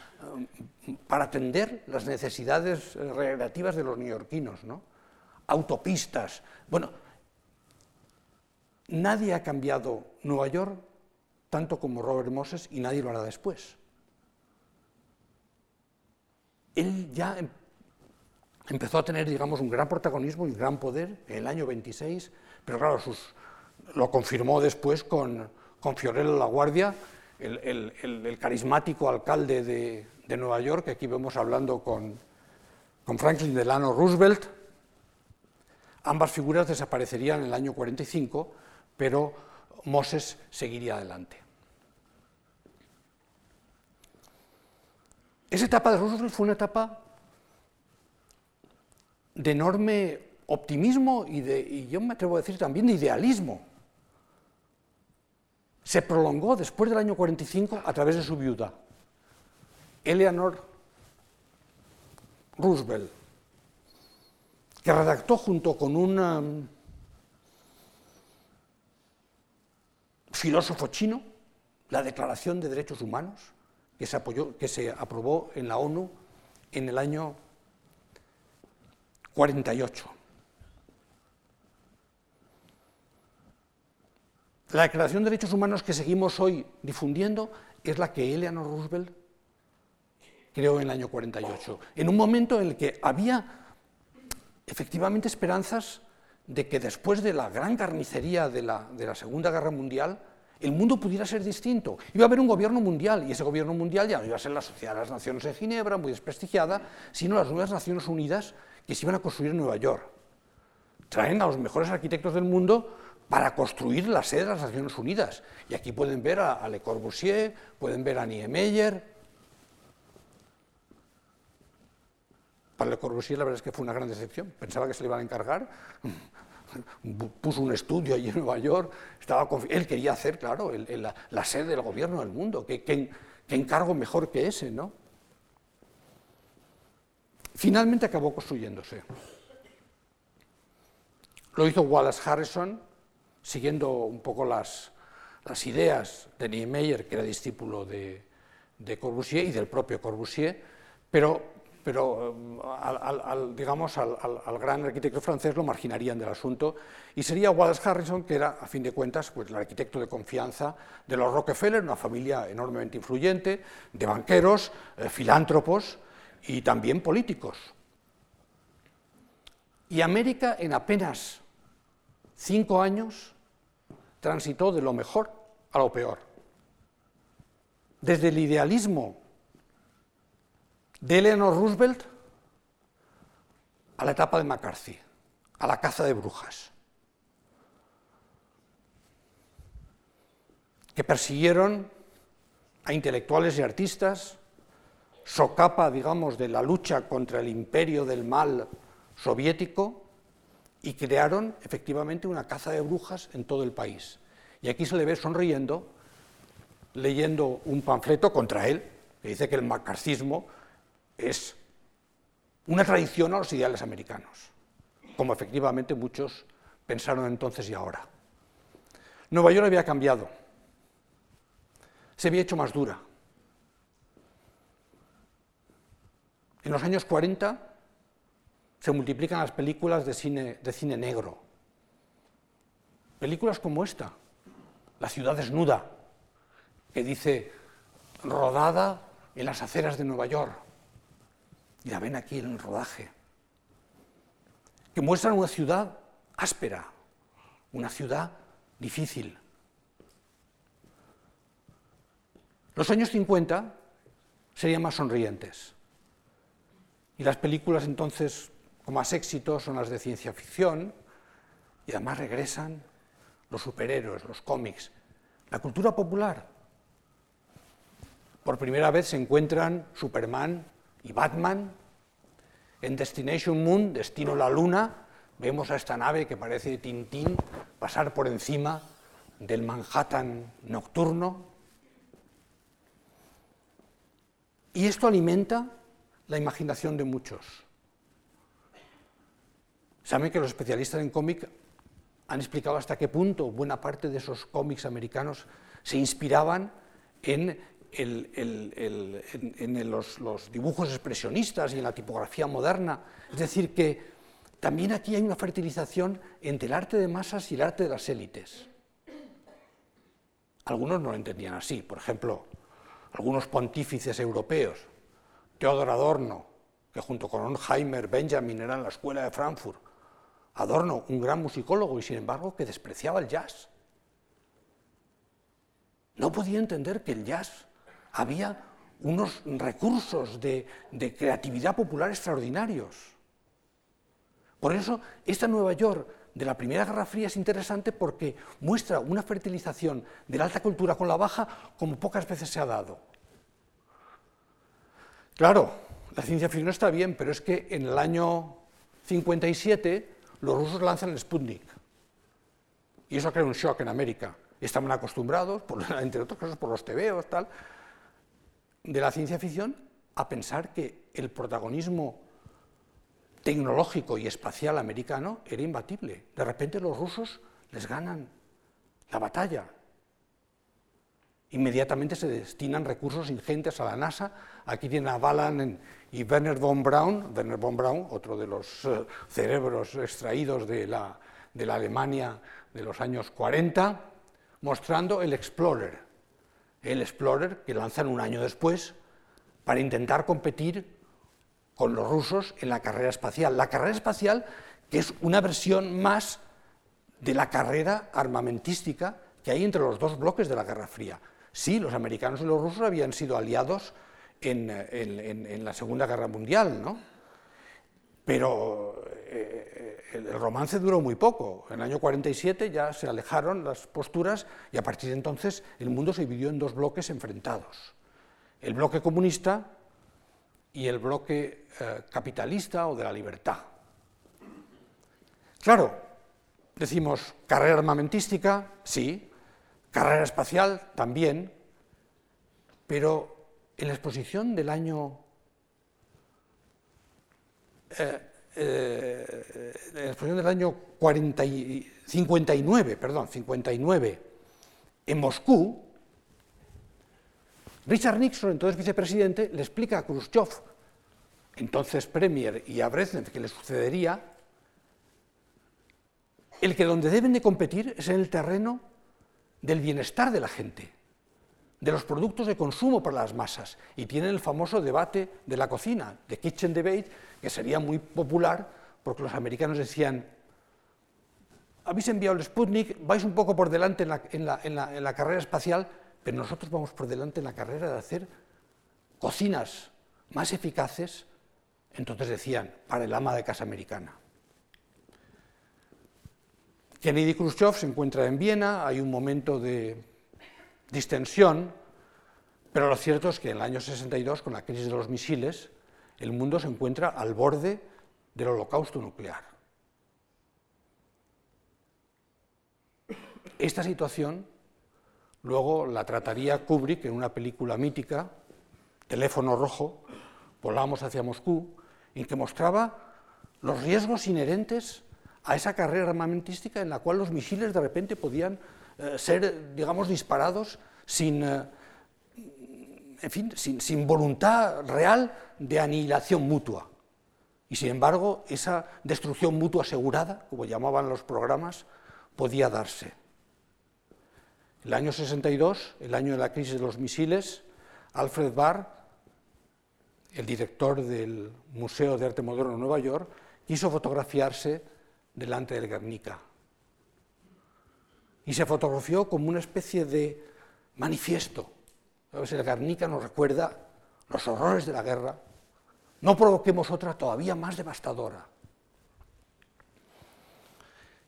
Speaker 1: para, atender las necesidades recreativas de los neoyorquinos. ¿no? Autopistas. Bueno, nadie ha cambiado Nueva York tanto como Robert Moses y nadie lo hará después. Él ya em, empezó a tener, digamos, un gran protagonismo y gran poder en el año 26, pero claro, sus, lo confirmó después con, con Fiorello La Guardia, el, carismático alcalde de, Nueva York, que aquí vemos hablando con, con Franklin Delano Roosevelt. Ambas figuras desaparecerían en el año 45, pero Moses seguiría adelante. Esa etapa de Roosevelt fue una etapa de enorme optimismo y, de, y yo me atrevo a decir también de idealismo se prolongó después del año 45 a través de su viuda, Eleanor Roosevelt, que redactó junto con un um, filósofo chino la Declaración de Derechos Humanos, que se, apoyó, que se aprobó en la ONU en el año 48. La Declaración de Derechos Humanos que seguimos hoy difundiendo es la que Eleanor Roosevelt creó en el año 48, en un momento en el que había efectivamente esperanzas de que después de la gran carnicería de la, de la Segunda Guerra Mundial, el mundo pudiera ser distinto. Iba a haber un gobierno mundial, y ese gobierno mundial ya no iba a ser la Sociedad de las Naciones en Ginebra, muy desprestigiada, sino las nuevas Naciones Unidas que se iban a construir en Nueva York. Traen a los mejores arquitectos del mundo para construir la sede de las Naciones Unidas. Y aquí pueden ver a, Le Corbusier, pueden ver a Niemeyer. Para Le Corbusier la verdad es que fue una gran decepción. Pensaba que se le iban a encargar. Puso un estudio allí en Nueva York. Estaba él quería hacer, claro, la, sede del gobierno del mundo. ¿Qué, qué, encargo mejor que ese, no? Finalmente acabó construyéndose. Lo hizo Wallace Harrison, siguiendo un poco las, ideas de Niemeyer, que era discípulo de, Corbusier y del propio Corbusier, pero, pero al, digamos, al, gran arquitecto francés lo marginarían del asunto, y sería Wallace Harrison, que era, a fin de cuentas, pues, el arquitecto de confianza de los Rockefeller, una familia enormemente influyente, de banqueros, eh, filántropos y también políticos. Y América en apenas cinco años transitó de lo mejor a lo peor. Desde el idealismo de Eleanor Roosevelt a la etapa de McCarthy, a la caza de brujas, que persiguieron a intelectuales y artistas, socapa, digamos, de la lucha contra el imperio del mal soviético, y crearon efectivamente una caza de brujas en todo el país. Y aquí se le ve sonriendo, leyendo un panfleto contra él, que dice que el macarcismo es una tradición a los ideales americanos, como efectivamente muchos pensaron entonces y ahora. Nueva York había cambiado, se había hecho más dura. En los años 40 se multiplican las películas de cine, de cine negro. Películas como esta, La ciudad desnuda, que dice rodada en las aceras de Nueva York. Y la ven aquí en el rodaje. Que muestran una ciudad áspera, una ciudad difícil. Los años 50 serían más sonrientes. Y las películas entonces con más éxito son las de ciencia ficción, y además regresan los superhéroes, los cómics, la cultura popular. Por primera vez se encuentran Superman y Batman. En Destination Moon, Destino la Luna, vemos a esta nave que parece Tintín pasar por encima del Manhattan nocturno. Y esto alimenta la imaginación de muchos. Saben que los especialistas en cómic han explicado hasta qué punto buena parte de esos cómics americanos se inspiraban en, los, dibujos expresionistas y en la tipografía moderna. Es decir, que también aquí hay una fertilización entre el arte de masas y el arte de las élites. Algunos no lo entendían así. Por ejemplo, algunos pontífices europeos, Theodor Adorno, que junto con Onheimer, Benjamin eran la escuela de Frankfurt, Adorno, un gran musicólogo y sin embargo que despreciaba el jazz. No podía entender que el jazz había unos recursos de, creatividad popular extraordinarios. Por eso, esta Nueva York de la Primera Guerra Fría es interesante porque muestra una fertilización de la alta cultura con la baja como pocas veces se ha dado. Claro, la ciencia ficción está bien, pero es que en el año 57 los rusos lanzan el Sputnik. Y eso crea un shock en América. Estaban acostumbrados, entre otras cosas por los tebeos, tal, de la ciencia ficción a pensar que el protagonismo tecnológico y espacial americano era imbatible. De repente los rusos les ganan la batalla. Inmediatamente se destinan recursos ingentes a la NASA. Aquí tienen a Balan y Werner von Braun, Werner von Braun, otro de los eh, cerebros extraídos de la, de la Alemania de los años 40, mostrando el Explorer, el Explorer que lanzan un año después para intentar competir con los rusos en la carrera espacial. La carrera espacial que es una versión más de la carrera armamentística que hay entre los dos bloques de la Guerra Fría. Sí, los americanos y los rusos habían sido aliados en, la Segunda Guerra Mundial, ¿no? Pero eh, el romance duró muy poco. En el año 47 ya se alejaron las posturas y a partir de entonces el mundo se dividió en dos bloques enfrentados. El bloque comunista y el bloque eh, capitalista o de la libertad. Claro, decimos carrera armamentística, sí, carrera espacial también, pero en la exposición del año eh, eh, la exposición del año 59, perdón, 59, en Moscú, Richard Nixon, entonces vicepresidente, le explica a Khrushchev, entonces premier, y a Brezhnev, que le sucedería, el que donde deben de competir es en el terreno del bienestar de la gente de los productos de consumo para las masas y tienen el famoso debate de la cocina, de kitchen debate, que sería muy popular porque los americanos decían, habéis enviado el Sputnik, vais un poco por delante en la, carrera espacial, pero nosotros vamos por delante en la carrera de hacer cocinas más eficaces, entonces decían, para el ama de casa americana. Kennedy Khrushchev se encuentra en Viena, hay un momento de distensión, pero lo cierto es que en el año 62, con la crisis de los misiles, el mundo se encuentra al borde del holocausto nuclear. Esta situación luego la trataría Kubrick en una película mítica, Teléfono Rojo, Volamos hacia Moscú, en que mostraba los riesgos inherentes a esa carrera armamentística en la cual los misiles de repente podían eh, ser, digamos, disparados sin, eh, en fin, sin, voluntad real de aniquilación mutua. Y sin embargo, esa destrucción mutua asegurada, como llamaban los programas, podía darse. El año 62, el año de la crisis de los misiles, Alfred Barr, el director del Museo de Arte Moderno de Nueva York, quiso fotografiarse delante del Guernica. Y se fotografió como una especie de manifiesto. El Guernica nos recuerda los horrores de la guerra. No provoquemos otra todavía más devastadora.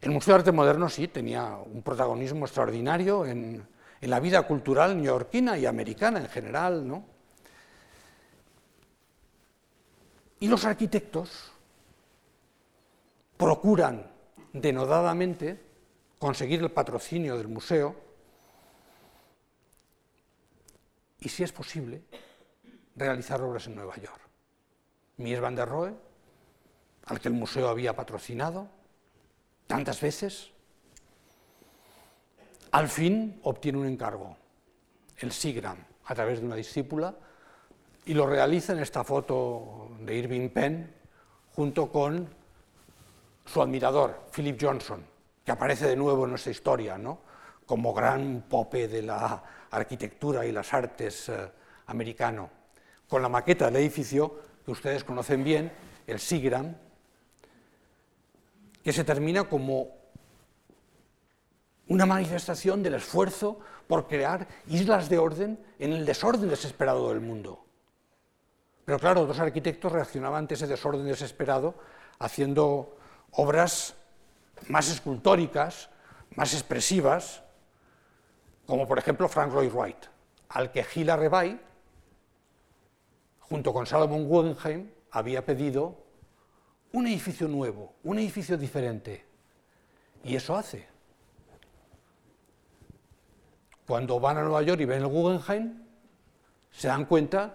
Speaker 1: El Museo de Arte Moderno sí tenía un protagonismo extraordinario en, la vida cultural neoyorquina y americana en general, ¿no? Y los arquitectos procuran denodadamente conseguir el patrocinio del museo y, si es posible, realizar obras en Nueva York. Mies van der Rohe, al que el museo había patrocinado, tantas veces, al fin obtiene un encargo, el SIGRAM, a través de una discípula, y lo realiza en esta foto de Irving Penn, junto con su admirador, Philip Johnson, que aparece de nuevo en nuestra historia, ¿no? como gran pope de la arquitectura y las artes eh, americano, con la maqueta del edificio que ustedes conocen bien, el SIGRAM, que se termina como una manifestación del esfuerzo por crear islas de orden en el desorden desesperado del mundo. Pero claro, dos arquitectos reaccionaban ante ese desorden desesperado haciendo obras más escultóricas, más expresivas, como por ejemplo Frank Lloyd Wright, al que Gila Rebay, junto con Salomon Guggenheim, había pedido un edificio nuevo, un edificio diferente. Y eso hace. Cuando van a Nueva York y ven el Guggenheim, se dan cuenta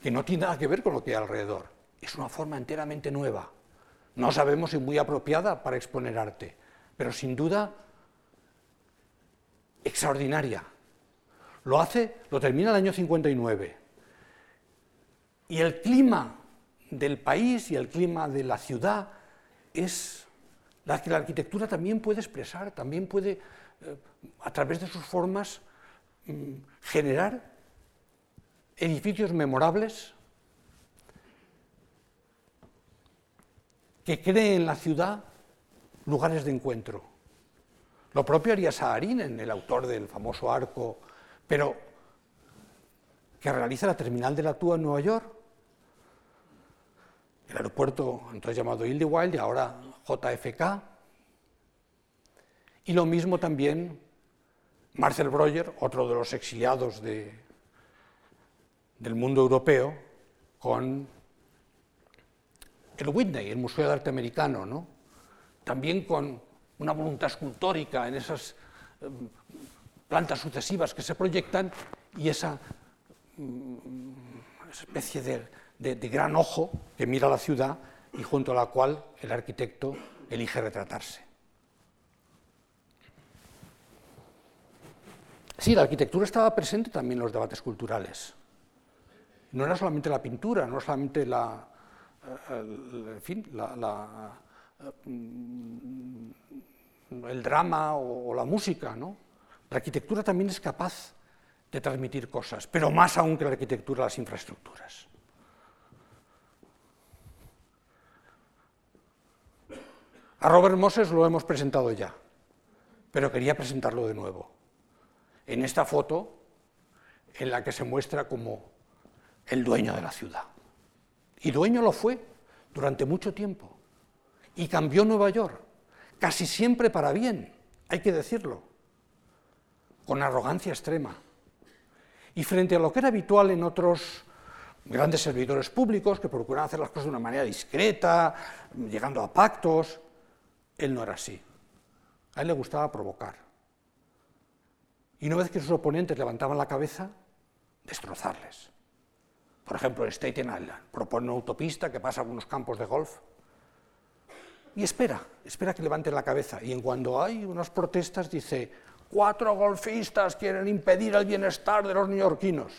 Speaker 1: que no tiene nada que ver con lo que hay alrededor. Es una forma enteramente nueva. No sabemos si muy apropiada para exponer arte, pero sin duda extraordinaria. Lo hace, lo termina el año 59. Y el clima del país y el clima de la ciudad es la que la arquitectura también puede expresar, también puede, eh, a través de sus formas, mm, generar edificios memorables que creen en la ciudad lugares de encuentro. Lo propio haría Saarinen, el autor del famoso arco, pero que realiza la terminal de la Túa en Nueva York, el aeropuerto entonces llamado Ildewild y ahora JFK. Y lo mismo también Marcel Breuer, otro de los exiliados de, del mundo europeo, con el Whitney, el Museo de Arte Americano, ¿no? también con una voluntad escultórica en esas eh, plantas sucesivas que se proyectan y esa mm, especie de de, gran ojo que mira la ciudad y junto a la cual el arquitecto elige retratarse. Sí, la arquitectura estaba presente también en los debates culturales. No era solamente la pintura, no solamente la, eh, fin, mm, el drama o, o la música, ¿no? La arquitectura también es capaz de transmitir cosas, pero más aún que la arquitectura, las infraestructuras. A Robert Moses lo hemos presentado ya, pero quería presentarlo de nuevo. En esta foto, en la que se muestra como el dueño de la ciudad. Y dueño lo fue durante mucho tiempo. Y cambió Nueva York, casi siempre para bien, hay que decirlo, con arrogancia extrema. Y frente a lo que era habitual en otros grandes servidores públicos que procuraban hacer las cosas de una manera discreta, llegando a pactos, él no era así. A él le gustaba provocar. Y una vez que sus oponentes levantaban la cabeza, destrozarles. Por ejemplo, en Staten Island propone una autopista que pasa a algunos campos de golf y espera, espera que levanten la cabeza. Y en cuando hay unas protestas dice, cuatro golfistas quieren impedir el bienestar de los neoyorquinos.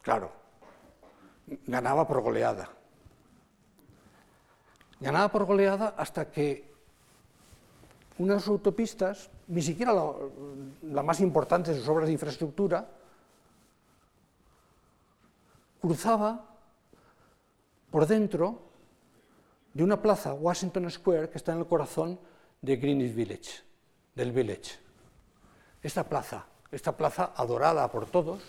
Speaker 1: Claro, ganaba por goleada. Ganaba por goleada hasta que una de sus autopistas, ni siquiera la más importante de sus obras de infraestructura, cruzaba por dentro de una plaza, Washington Square, que está en el corazón de Greenwich Village, del Village. Esta plaza, esta plaza adorada por todos,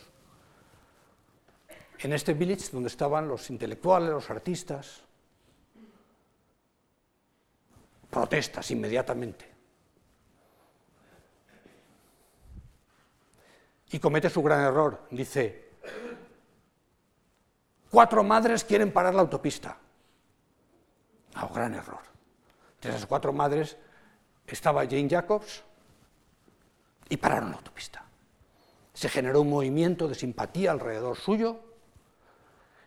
Speaker 1: en este village donde estaban los intelectuales, los artistas, protestas inmediatamente. Y comete su gran error, dice, cuatro madres quieren parar la autopista. Ah, gran error. Entre esas cuatro madres estaba Jane Jacobs y pararon la autopista. Se generó un movimiento de simpatía alrededor suyo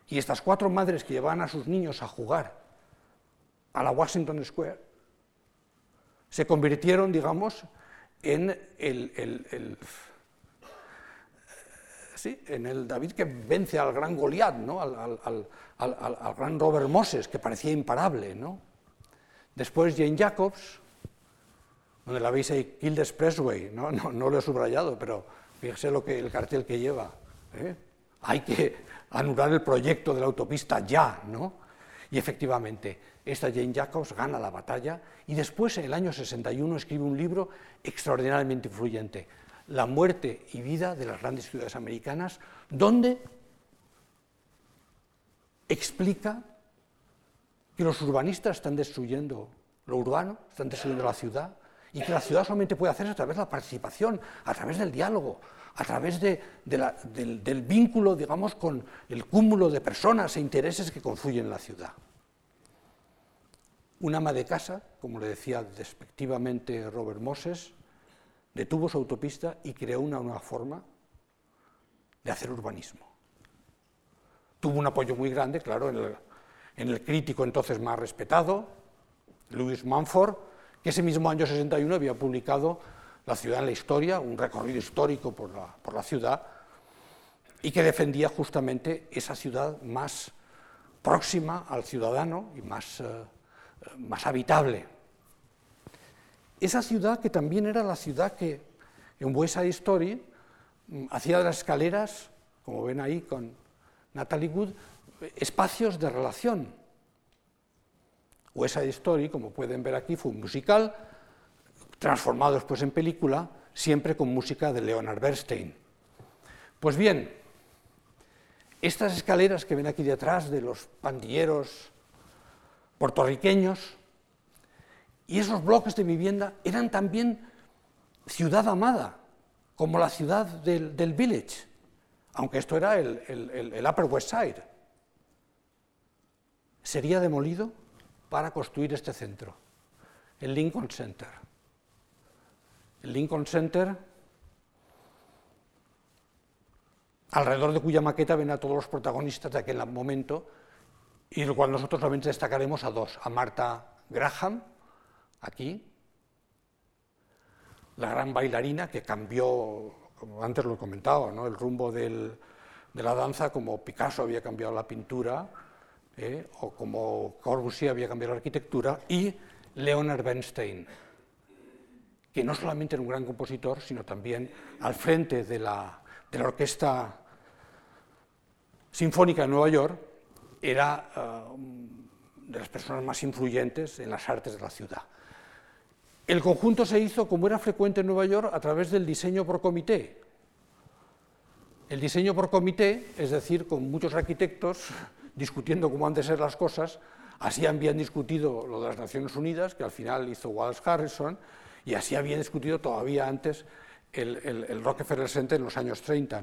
Speaker 1: y estas cuatro madres que llevaban a sus niños a jugar a la Washington Square se convirtieron, digamos, en el, el, sí, en el David que vence al gran Goliat, ¿no? al, al, al, gran Robert Moses, que parecía imparable. ¿no? Después Jane Jacobs, donde la veis ahí, Kild Expressway, ¿no? No, lo he subrayado, pero fíjese lo que, el cartel que lleva. ¿eh? Hay que anular el proyecto de la autopista ya, ¿no? Y efectivamente, esta Jane Jacobs gana la batalla y después, en el año 61, escribe un libro extraordinariamente influyente, La muerte y vida de las grandes ciudades americanas, donde explica que los urbanistas están destruyendo lo urbano, están destruyendo la ciudad, y que la ciudad solamente puede hacerse a través de la participación, a través del diálogo, a través del, del, vínculo, digamos, con el cúmulo de personas e intereses que confluyen en la ciudad. Un ama de casa, como le decía despectivamente Robert Moses, detuvo su autopista y creó una nueva forma de hacer urbanismo tuvo un apoyo muy grande, claro, en el, crítico entonces más respetado, Louis Manford, que ese mismo año 61 había publicado La ciudad en la historia, un recorrido histórico por la, ciudad, y que defendía justamente esa ciudad más próxima al ciudadano y más, eh, más habitable. Esa ciudad que también era la ciudad que en Side Story mm, hacía de las escaleras, como ven ahí, con, Natalie Wood, espacios de relación. O esa Story, como pueden ver aquí, fue un musical, transformado después en película, siempre con música de Leonard Bernstein. Pues bien, estas escaleras que ven aquí detrás de los pandilleros puertorriqueños y esos bloques de vivienda eran también ciudad amada, como la ciudad del, village aunque esto era el, Upper West Side, sería demolido para construir este centro, el Lincoln Center. El Lincoln Center, alrededor de cuya maqueta ven a todos los protagonistas de aquel momento, y lo cual nosotros solamente destacaremos a dos, a Marta Graham, aquí, la gran bailarina que cambió como antes lo he comentado, el rumbo de la danza, como Picasso había cambiado la pintura, ¿eh? o como Corbusier había cambiado la arquitectura, y Leonard Bernstein, que no solamente era un gran compositor, sino también al frente de la, de la Orquesta Sinfónica de Nueva York, era uh, de las personas más influyentes en las artes de la ciudad. El conjunto se hizo, como era frecuente en Nueva York, a través del diseño por comité. El diseño por comité, es decir, con muchos arquitectos discutiendo cómo han de ser las cosas, así habían discutido lo de las Naciones Unidas, que al final hizo Wallace Harrison, y así habían discutido todavía antes el, Rockefeller Center en los años 30.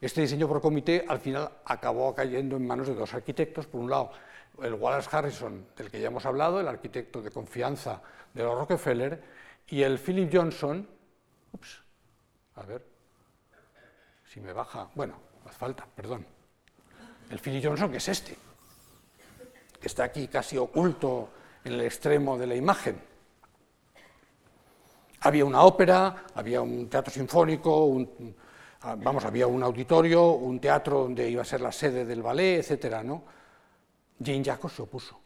Speaker 1: Este diseño por comité al final acabó cayendo en manos de dos arquitectos, por un lado el Wallace Harrison, del que ya hemos hablado, el arquitecto de confianza de los Rockefeller, y el Philip Johnson, ups, a ver, si me baja, bueno, hace falta, perdón, el Philip Johnson, que es este, que está aquí casi oculto en el extremo de la imagen. Había una ópera, había un teatro sinfónico, un, vamos, había un auditorio, un teatro donde iba a ser la sede del ballet, etcétera, ¿no? Jane Jacobs se opuso.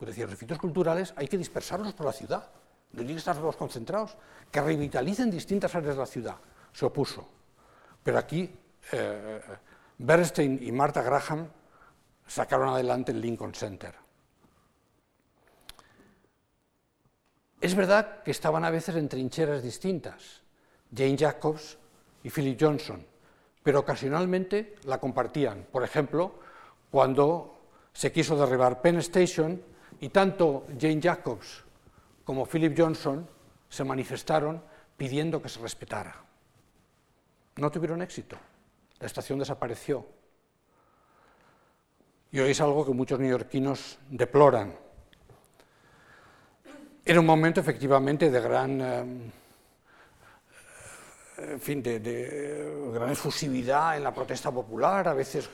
Speaker 1: Decía, los recintos culturales hay que dispersarlos por la ciudad, no tienen que estar todos concentrados, que revitalicen distintas áreas de la ciudad. Se opuso. Pero aquí eh, Bernstein y Martha Graham sacaron adelante el Lincoln Center. Es verdad que estaban a veces en trincheras distintas, Jane Jacobs y Philip Johnson, pero ocasionalmente la compartían. Por ejemplo, cuando se quiso derribar Penn Station y tanto Jane Jacobs como Philip Johnson se manifestaron pidiendo que se respetara. No tuvieron éxito. La estación desapareció. Y hoy es algo que muchos neoyorquinos deploran. Era un momento efectivamente de gran, eh, en fin, de, gran efusividad en la protesta popular. A veces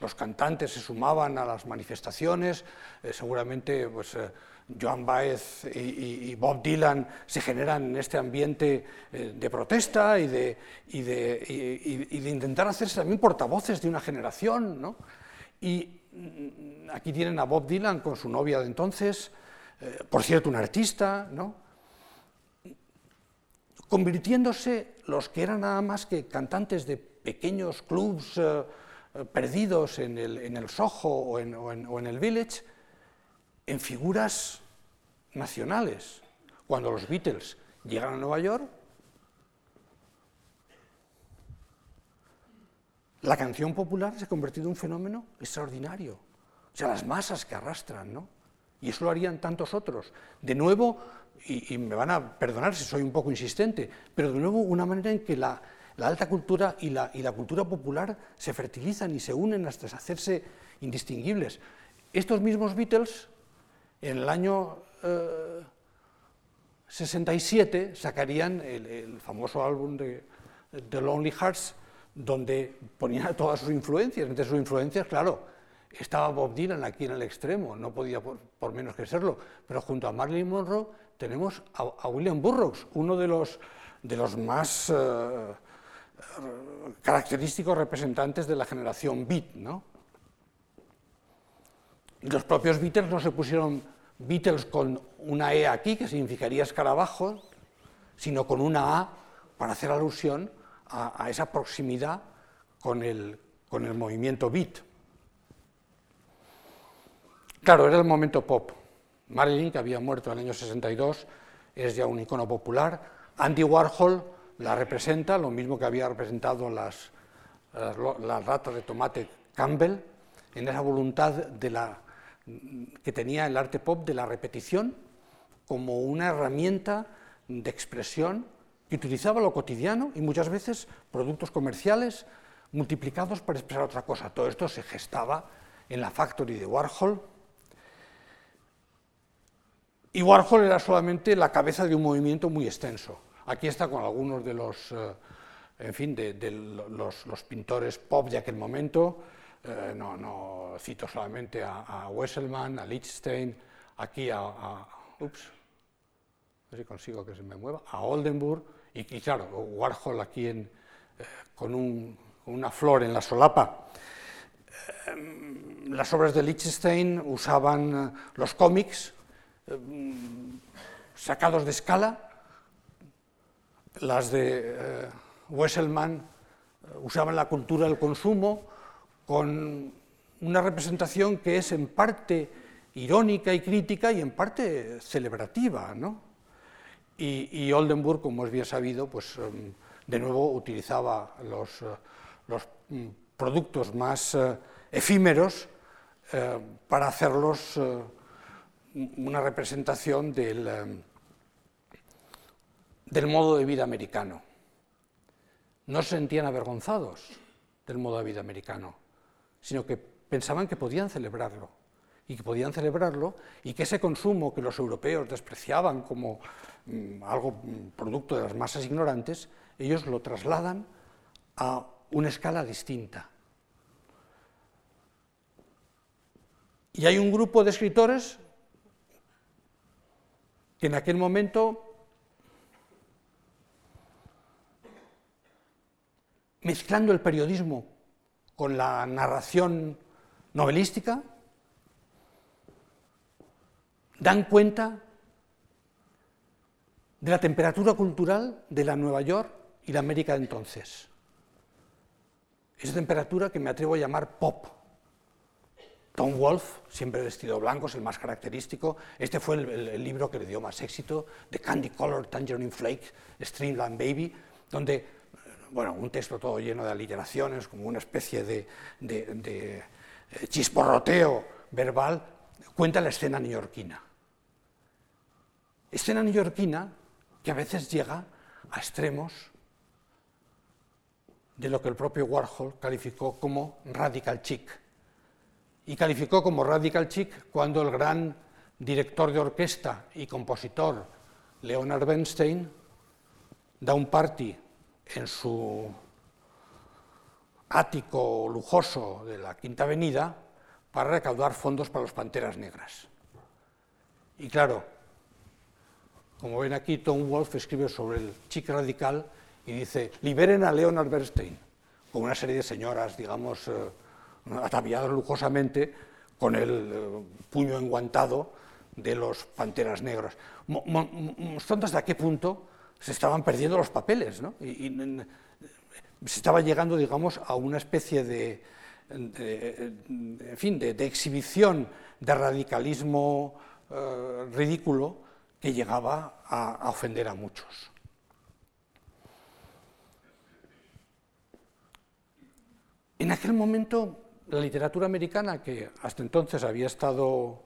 Speaker 1: los cantantes se sumaban a las manifestaciones. Eh, seguramente, pues. Eh, Joan Baez y, Bob Dylan se generan en este ambiente eh, de protesta y de, intentar hacerse también portavoces de una generación. Y mm, aquí tienen a Bob Dylan con su novia de entonces, por cierto, un artista, convirtiéndose los que eran nada más que cantantes de pequeños clubs perdidos en el, Soho o en el Village, en figuras nacionales. Cuando los Beatles llegan a Nueva York, la canción popular se ha convertido en un fenómeno extraordinario. O sea, las masas que arrastran, ¿no? Y eso lo harían tantos otros. De nuevo, y, me van a perdonar si soy un poco insistente, pero de nuevo una manera en que la, alta cultura y la, y la, cultura popular se fertilizan y se unen hasta hacerse indistinguibles. Estos mismos Beatles en el año 67 eh, sacarían el, famoso álbum de The Lonely Hearts, donde ponían todas sus influencias. Entre sus influencias, claro, estaba Bob Dylan aquí en el extremo, no podía por, menos que serlo, pero junto a Marilyn Monroe tenemos a, William Burroughs, uno de los, de los más eh, característicos representantes de la generación Beat. ¿no? Los propios Beatles no se pusieron Beatles con una E aquí, que significaría escarabajo, sino con una A para hacer alusión a, esa proximidad con el, con el movimiento beat. Claro, era el momento pop. Marilyn, que había muerto en el año 62, es ya un icono popular. Andy Warhol la representa, lo mismo que había representado las, las ratas de tomate Campbell, en esa voluntad de la que tenía el arte pop de la repetición como una herramienta de expresión que utilizaba lo cotidiano y muchas veces productos comerciales multiplicados para expresar otra cosa. Todo esto se gestaba en la Factory de Warhol. Y Warhol era solamente la cabeza de un movimiento muy extenso. Aquí está con algunos de los, eh, en fin, de, los pintores pop de aquel momento, eh, no, no, cito solamente a, a, a Lichtenstein, aquí a, a ver si consigo que se me mueva, a Oldenburg, y, claro, Warhol aquí eh, con, una flor en la solapa. Las obras de Lichtenstein usaban los cómics sacados de escala, las de Wesselmann usaban la cultura del consumo, con una representación que es en parte irónica y crítica y en parte celebrativa. ¿no? Y, Oldenburg, como es bien sabido, pues, em, de nuevo utilizaba los, eh, mm, productos más eh, efímeros eh, para hacerlos una representación del, em, del modo de vida americano. No se sentían avergonzados del modo de vida americano sino que pensaban que podían celebrarlo y que podían celebrarlo y que ese consumo que los europeos despreciaban como mm, algo mm, producto de las masas ignorantes, ellos lo trasladan a una escala distinta. Y hay un grupo de escritores que en aquel momento mezclando el periodismo con la narración novelística, dan cuenta de la temperatura cultural de la Nueva York y la América de entonces. Esa temperatura que me atrevo a llamar pop. Tom Wolfe, siempre vestido blanco, es el más característico. Este fue el, libro que le dio más éxito, The Candy Color Tangerine Flake, Streamland Baby, donde, bueno, un texto todo lleno de aliteraciones, como una especie de, eh, chisporroteo verbal, cuenta la escena neoyorquina. Escena neoyorquina que a veces llega a extremos de lo que el propio Warhol calificó como radical chic. Y calificó como radical chic cuando el gran director de orquesta y compositor Leonard Bernstein da un party en su ático lujoso de la Quinta Avenida para recaudar fondos para los Panteras Negras. Y claro, como ven aquí, Tom Wolfe escribe sobre el chic radical y dice, liberen a Leonard Bernstein, con una serie de señoras, digamos, eh, ataviadas lujosamente, con el eh, puño enguantado de los Panteras Negras, mostrando hasta qué punto se estaban perdiendo los papeles, ¿no? se estaba llegando, digamos, a una especie de, en fin, de, exhibición de radicalismo eh, ridículo que llegaba a, ofender a muchos. En aquel momento, la literatura americana, que hasta entonces había estado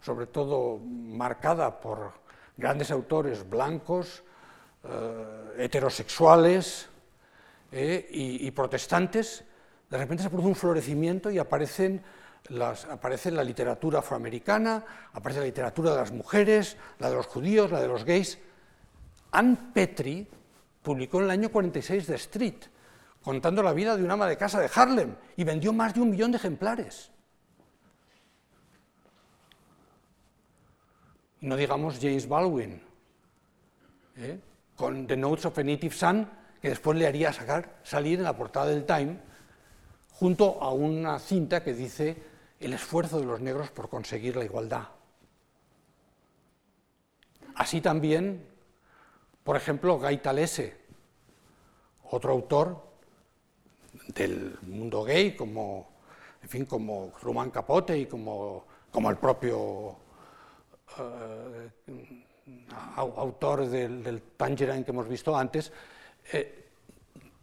Speaker 1: sobre todo marcada por grandes autores blancos, eh, heterosexuales, eh, y, protestantes, de repente se produce un florecimiento y aparecen las, aparece la literatura afroamericana, aparece la literatura de las mujeres, la de los judíos, la de los gays. Anne Petrie publicó en el año 46 The Street, contando la vida de una ama de casa de Harlem, y vendió más de un millón de ejemplares. No digamos James Baldwin, ¿eh? Con The Notes of a Native Son, que después le haría sacar, salir en la portada del Time, junto a una cinta que dice el esfuerzo de los negros por conseguir la igualdad. Así también, por ejemplo, Guy Talese, otro autor del mundo gay, como, en fin, como Truman Capote y como, como el propio eh, autor del, del Tangerine que hemos visto antes, eh,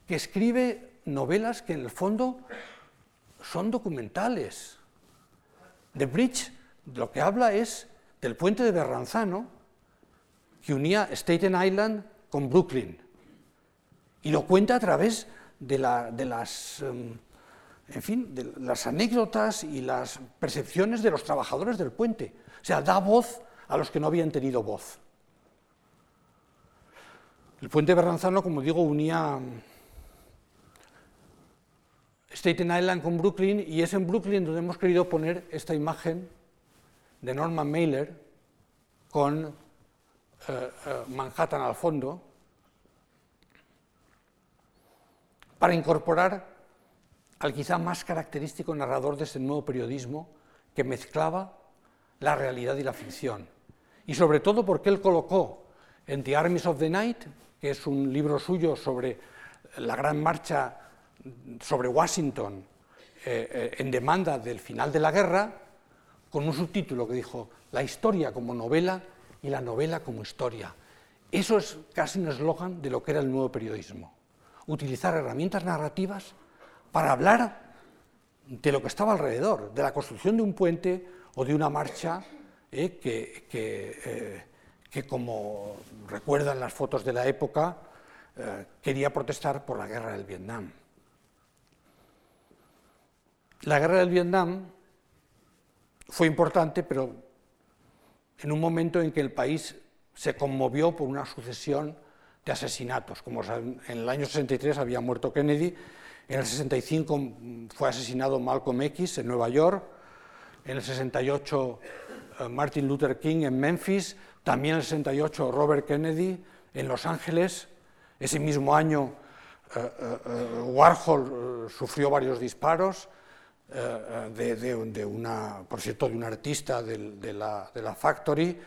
Speaker 1: que escribe novelas que en el fondo son documentales. The Bridge lo que habla es del puente de Berranzano que unía Staten Island con Brooklyn. Y lo cuenta a través de, las, em, en fin, de las anécdotas y las percepciones de los trabajadores del puente. O sea, da voz a los que no habían tenido voz. El puente Berranzano, como digo, unía Staten Island con Brooklyn y es en Brooklyn donde hemos querido poner esta imagen de Norman Mailer con eh, eh, Manhattan al fondo para incorporar al quizá más característico narrador de este nuevo periodismo que mezclaba la realidad y la ficción. Y sobre todo porque él colocó en The Armies of the Night que es un libro suyo sobre la gran marcha sobre Washington eh, eh, en demanda del final de la guerra, con un subtítulo que dijo La historia como novela y la novela como historia. Eso es casi un eslogan de lo que era el nuevo periodismo. Utilizar herramientas narrativas para hablar de lo que estaba alrededor, de la construcción de un puente o de una marcha eh, que, que como recuerdan las fotos de la época, eh, quería protestar por la guerra del Vietnam. La guerra del Vietnam fue importante, pero en un momento en que el país se conmovió por una sucesión de asesinatos. Como en el año 63 había muerto Kennedy, en el 65 fue asesinado Malcolm X en Nueva York, en el 68 eh, Martin Luther King en Memphis, también en el 68 Robert Kennedy en Los Ángeles. Ese mismo año eh, eh, eh, Warhol sufrió varios disparos de, una, por cierto, de un artista de, la, Factory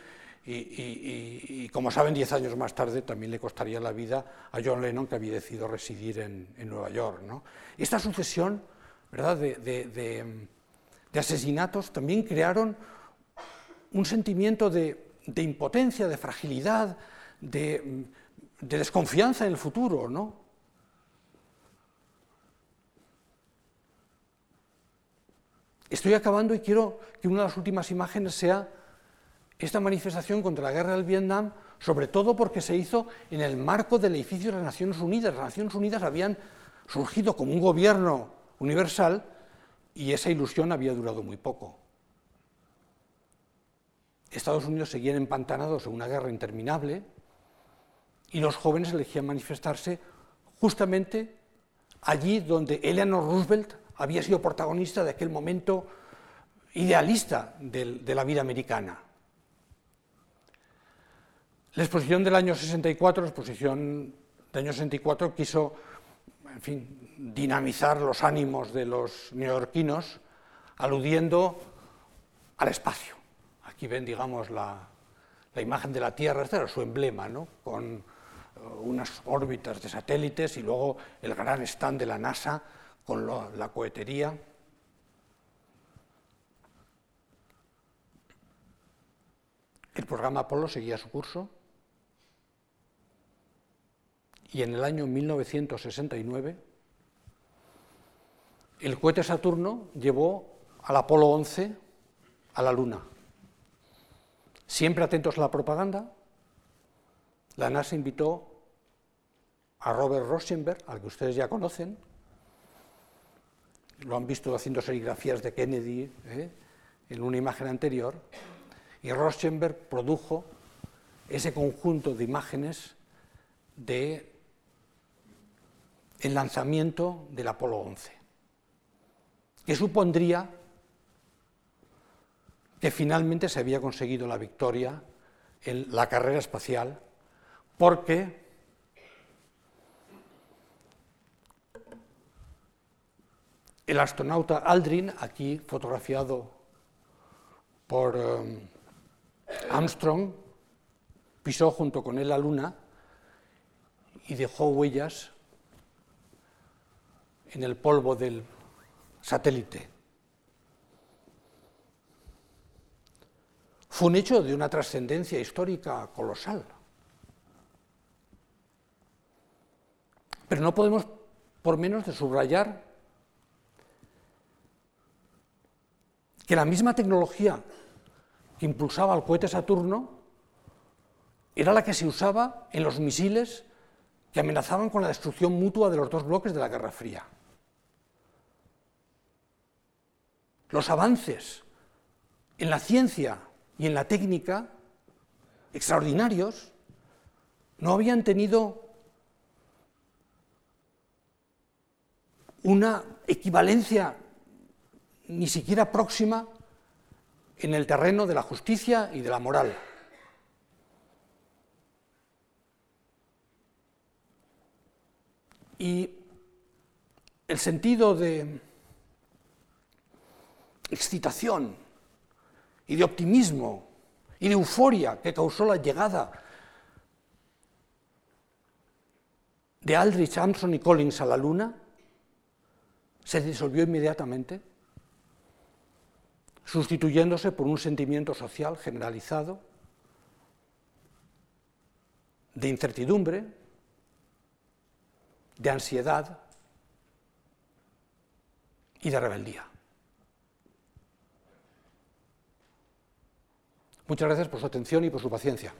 Speaker 1: y, como saben, diez años más tarde también le costaría la vida a John Lennon, que había decidido residir en, Nueva York. Esta sucesión ¿verdad? De, asesinatos también crearon un sentimiento de, impotencia, de fragilidad, de, desconfianza en el futuro. ¿no? Estoy acabando y quiero que una de las últimas imágenes sea esta manifestación contra la guerra del Vietnam, sobre todo porque se hizo en el marco del edificio de las Naciones Unidas. Las Naciones Unidas habían surgido como un gobierno universal y esa ilusión había durado muy poco. Estados Unidos seguían empantanados en una guerra interminable y los jóvenes elegían manifestarse justamente allí donde Eleanor Roosevelt había sido protagonista de aquel momento idealista de la vida americana. La exposición del año 64, la exposición del año 64 quiso, en fin, dinamizar los ánimos de los neoyorquinos, aludiendo al espacio. Aquí ven, digamos, la, imagen de la Tierra, este su emblema, ¿no? con uh, unas órbitas de satélites y luego el gran stand de la NASA con la cohetería. El programa Apolo seguía su curso y en el año 1969 el cohete Saturno llevó al Apolo 11 a la Luna. Siempre atentos a la propaganda, la NASA invitó a Robert Rosenberg, al que ustedes ya conocen, lo han visto haciendo serigrafías de Kennedy ¿eh? en una imagen anterior, y Rosenberg produjo ese conjunto de imágenes de el lanzamiento del Apolo 11, que supondría que finalmente se había conseguido la victoria en la carrera espacial, porque el astronauta Aldrin, aquí fotografiado por um, Armstrong, pisó junto con él la Luna y dejó huellas en el polvo del satélite. Fue un hecho de una trascendencia histórica colosal. Pero no podemos, por menos, de subrayar que la misma tecnología que impulsaba el cohete Saturno era la que se usaba en los misiles que amenazaban con la destrucción mutua de los dos bloques de la Guerra Fría. los avances en la ciencia y en la técnica, extraordinarios, no habían tenido una equivalencia ni siquiera próxima en el terreno de la justicia y de la moral. Y el sentido de excitación y de optimismo y de euforia que causó la llegada de Aldrich, Armstrong y Collins a la Luna se disolvió inmediatamente, sustituyéndose por un sentimiento social generalizado de incertidumbre, de ansiedad y de rebeldía. Muchas gracias por su atención y por su paciencia.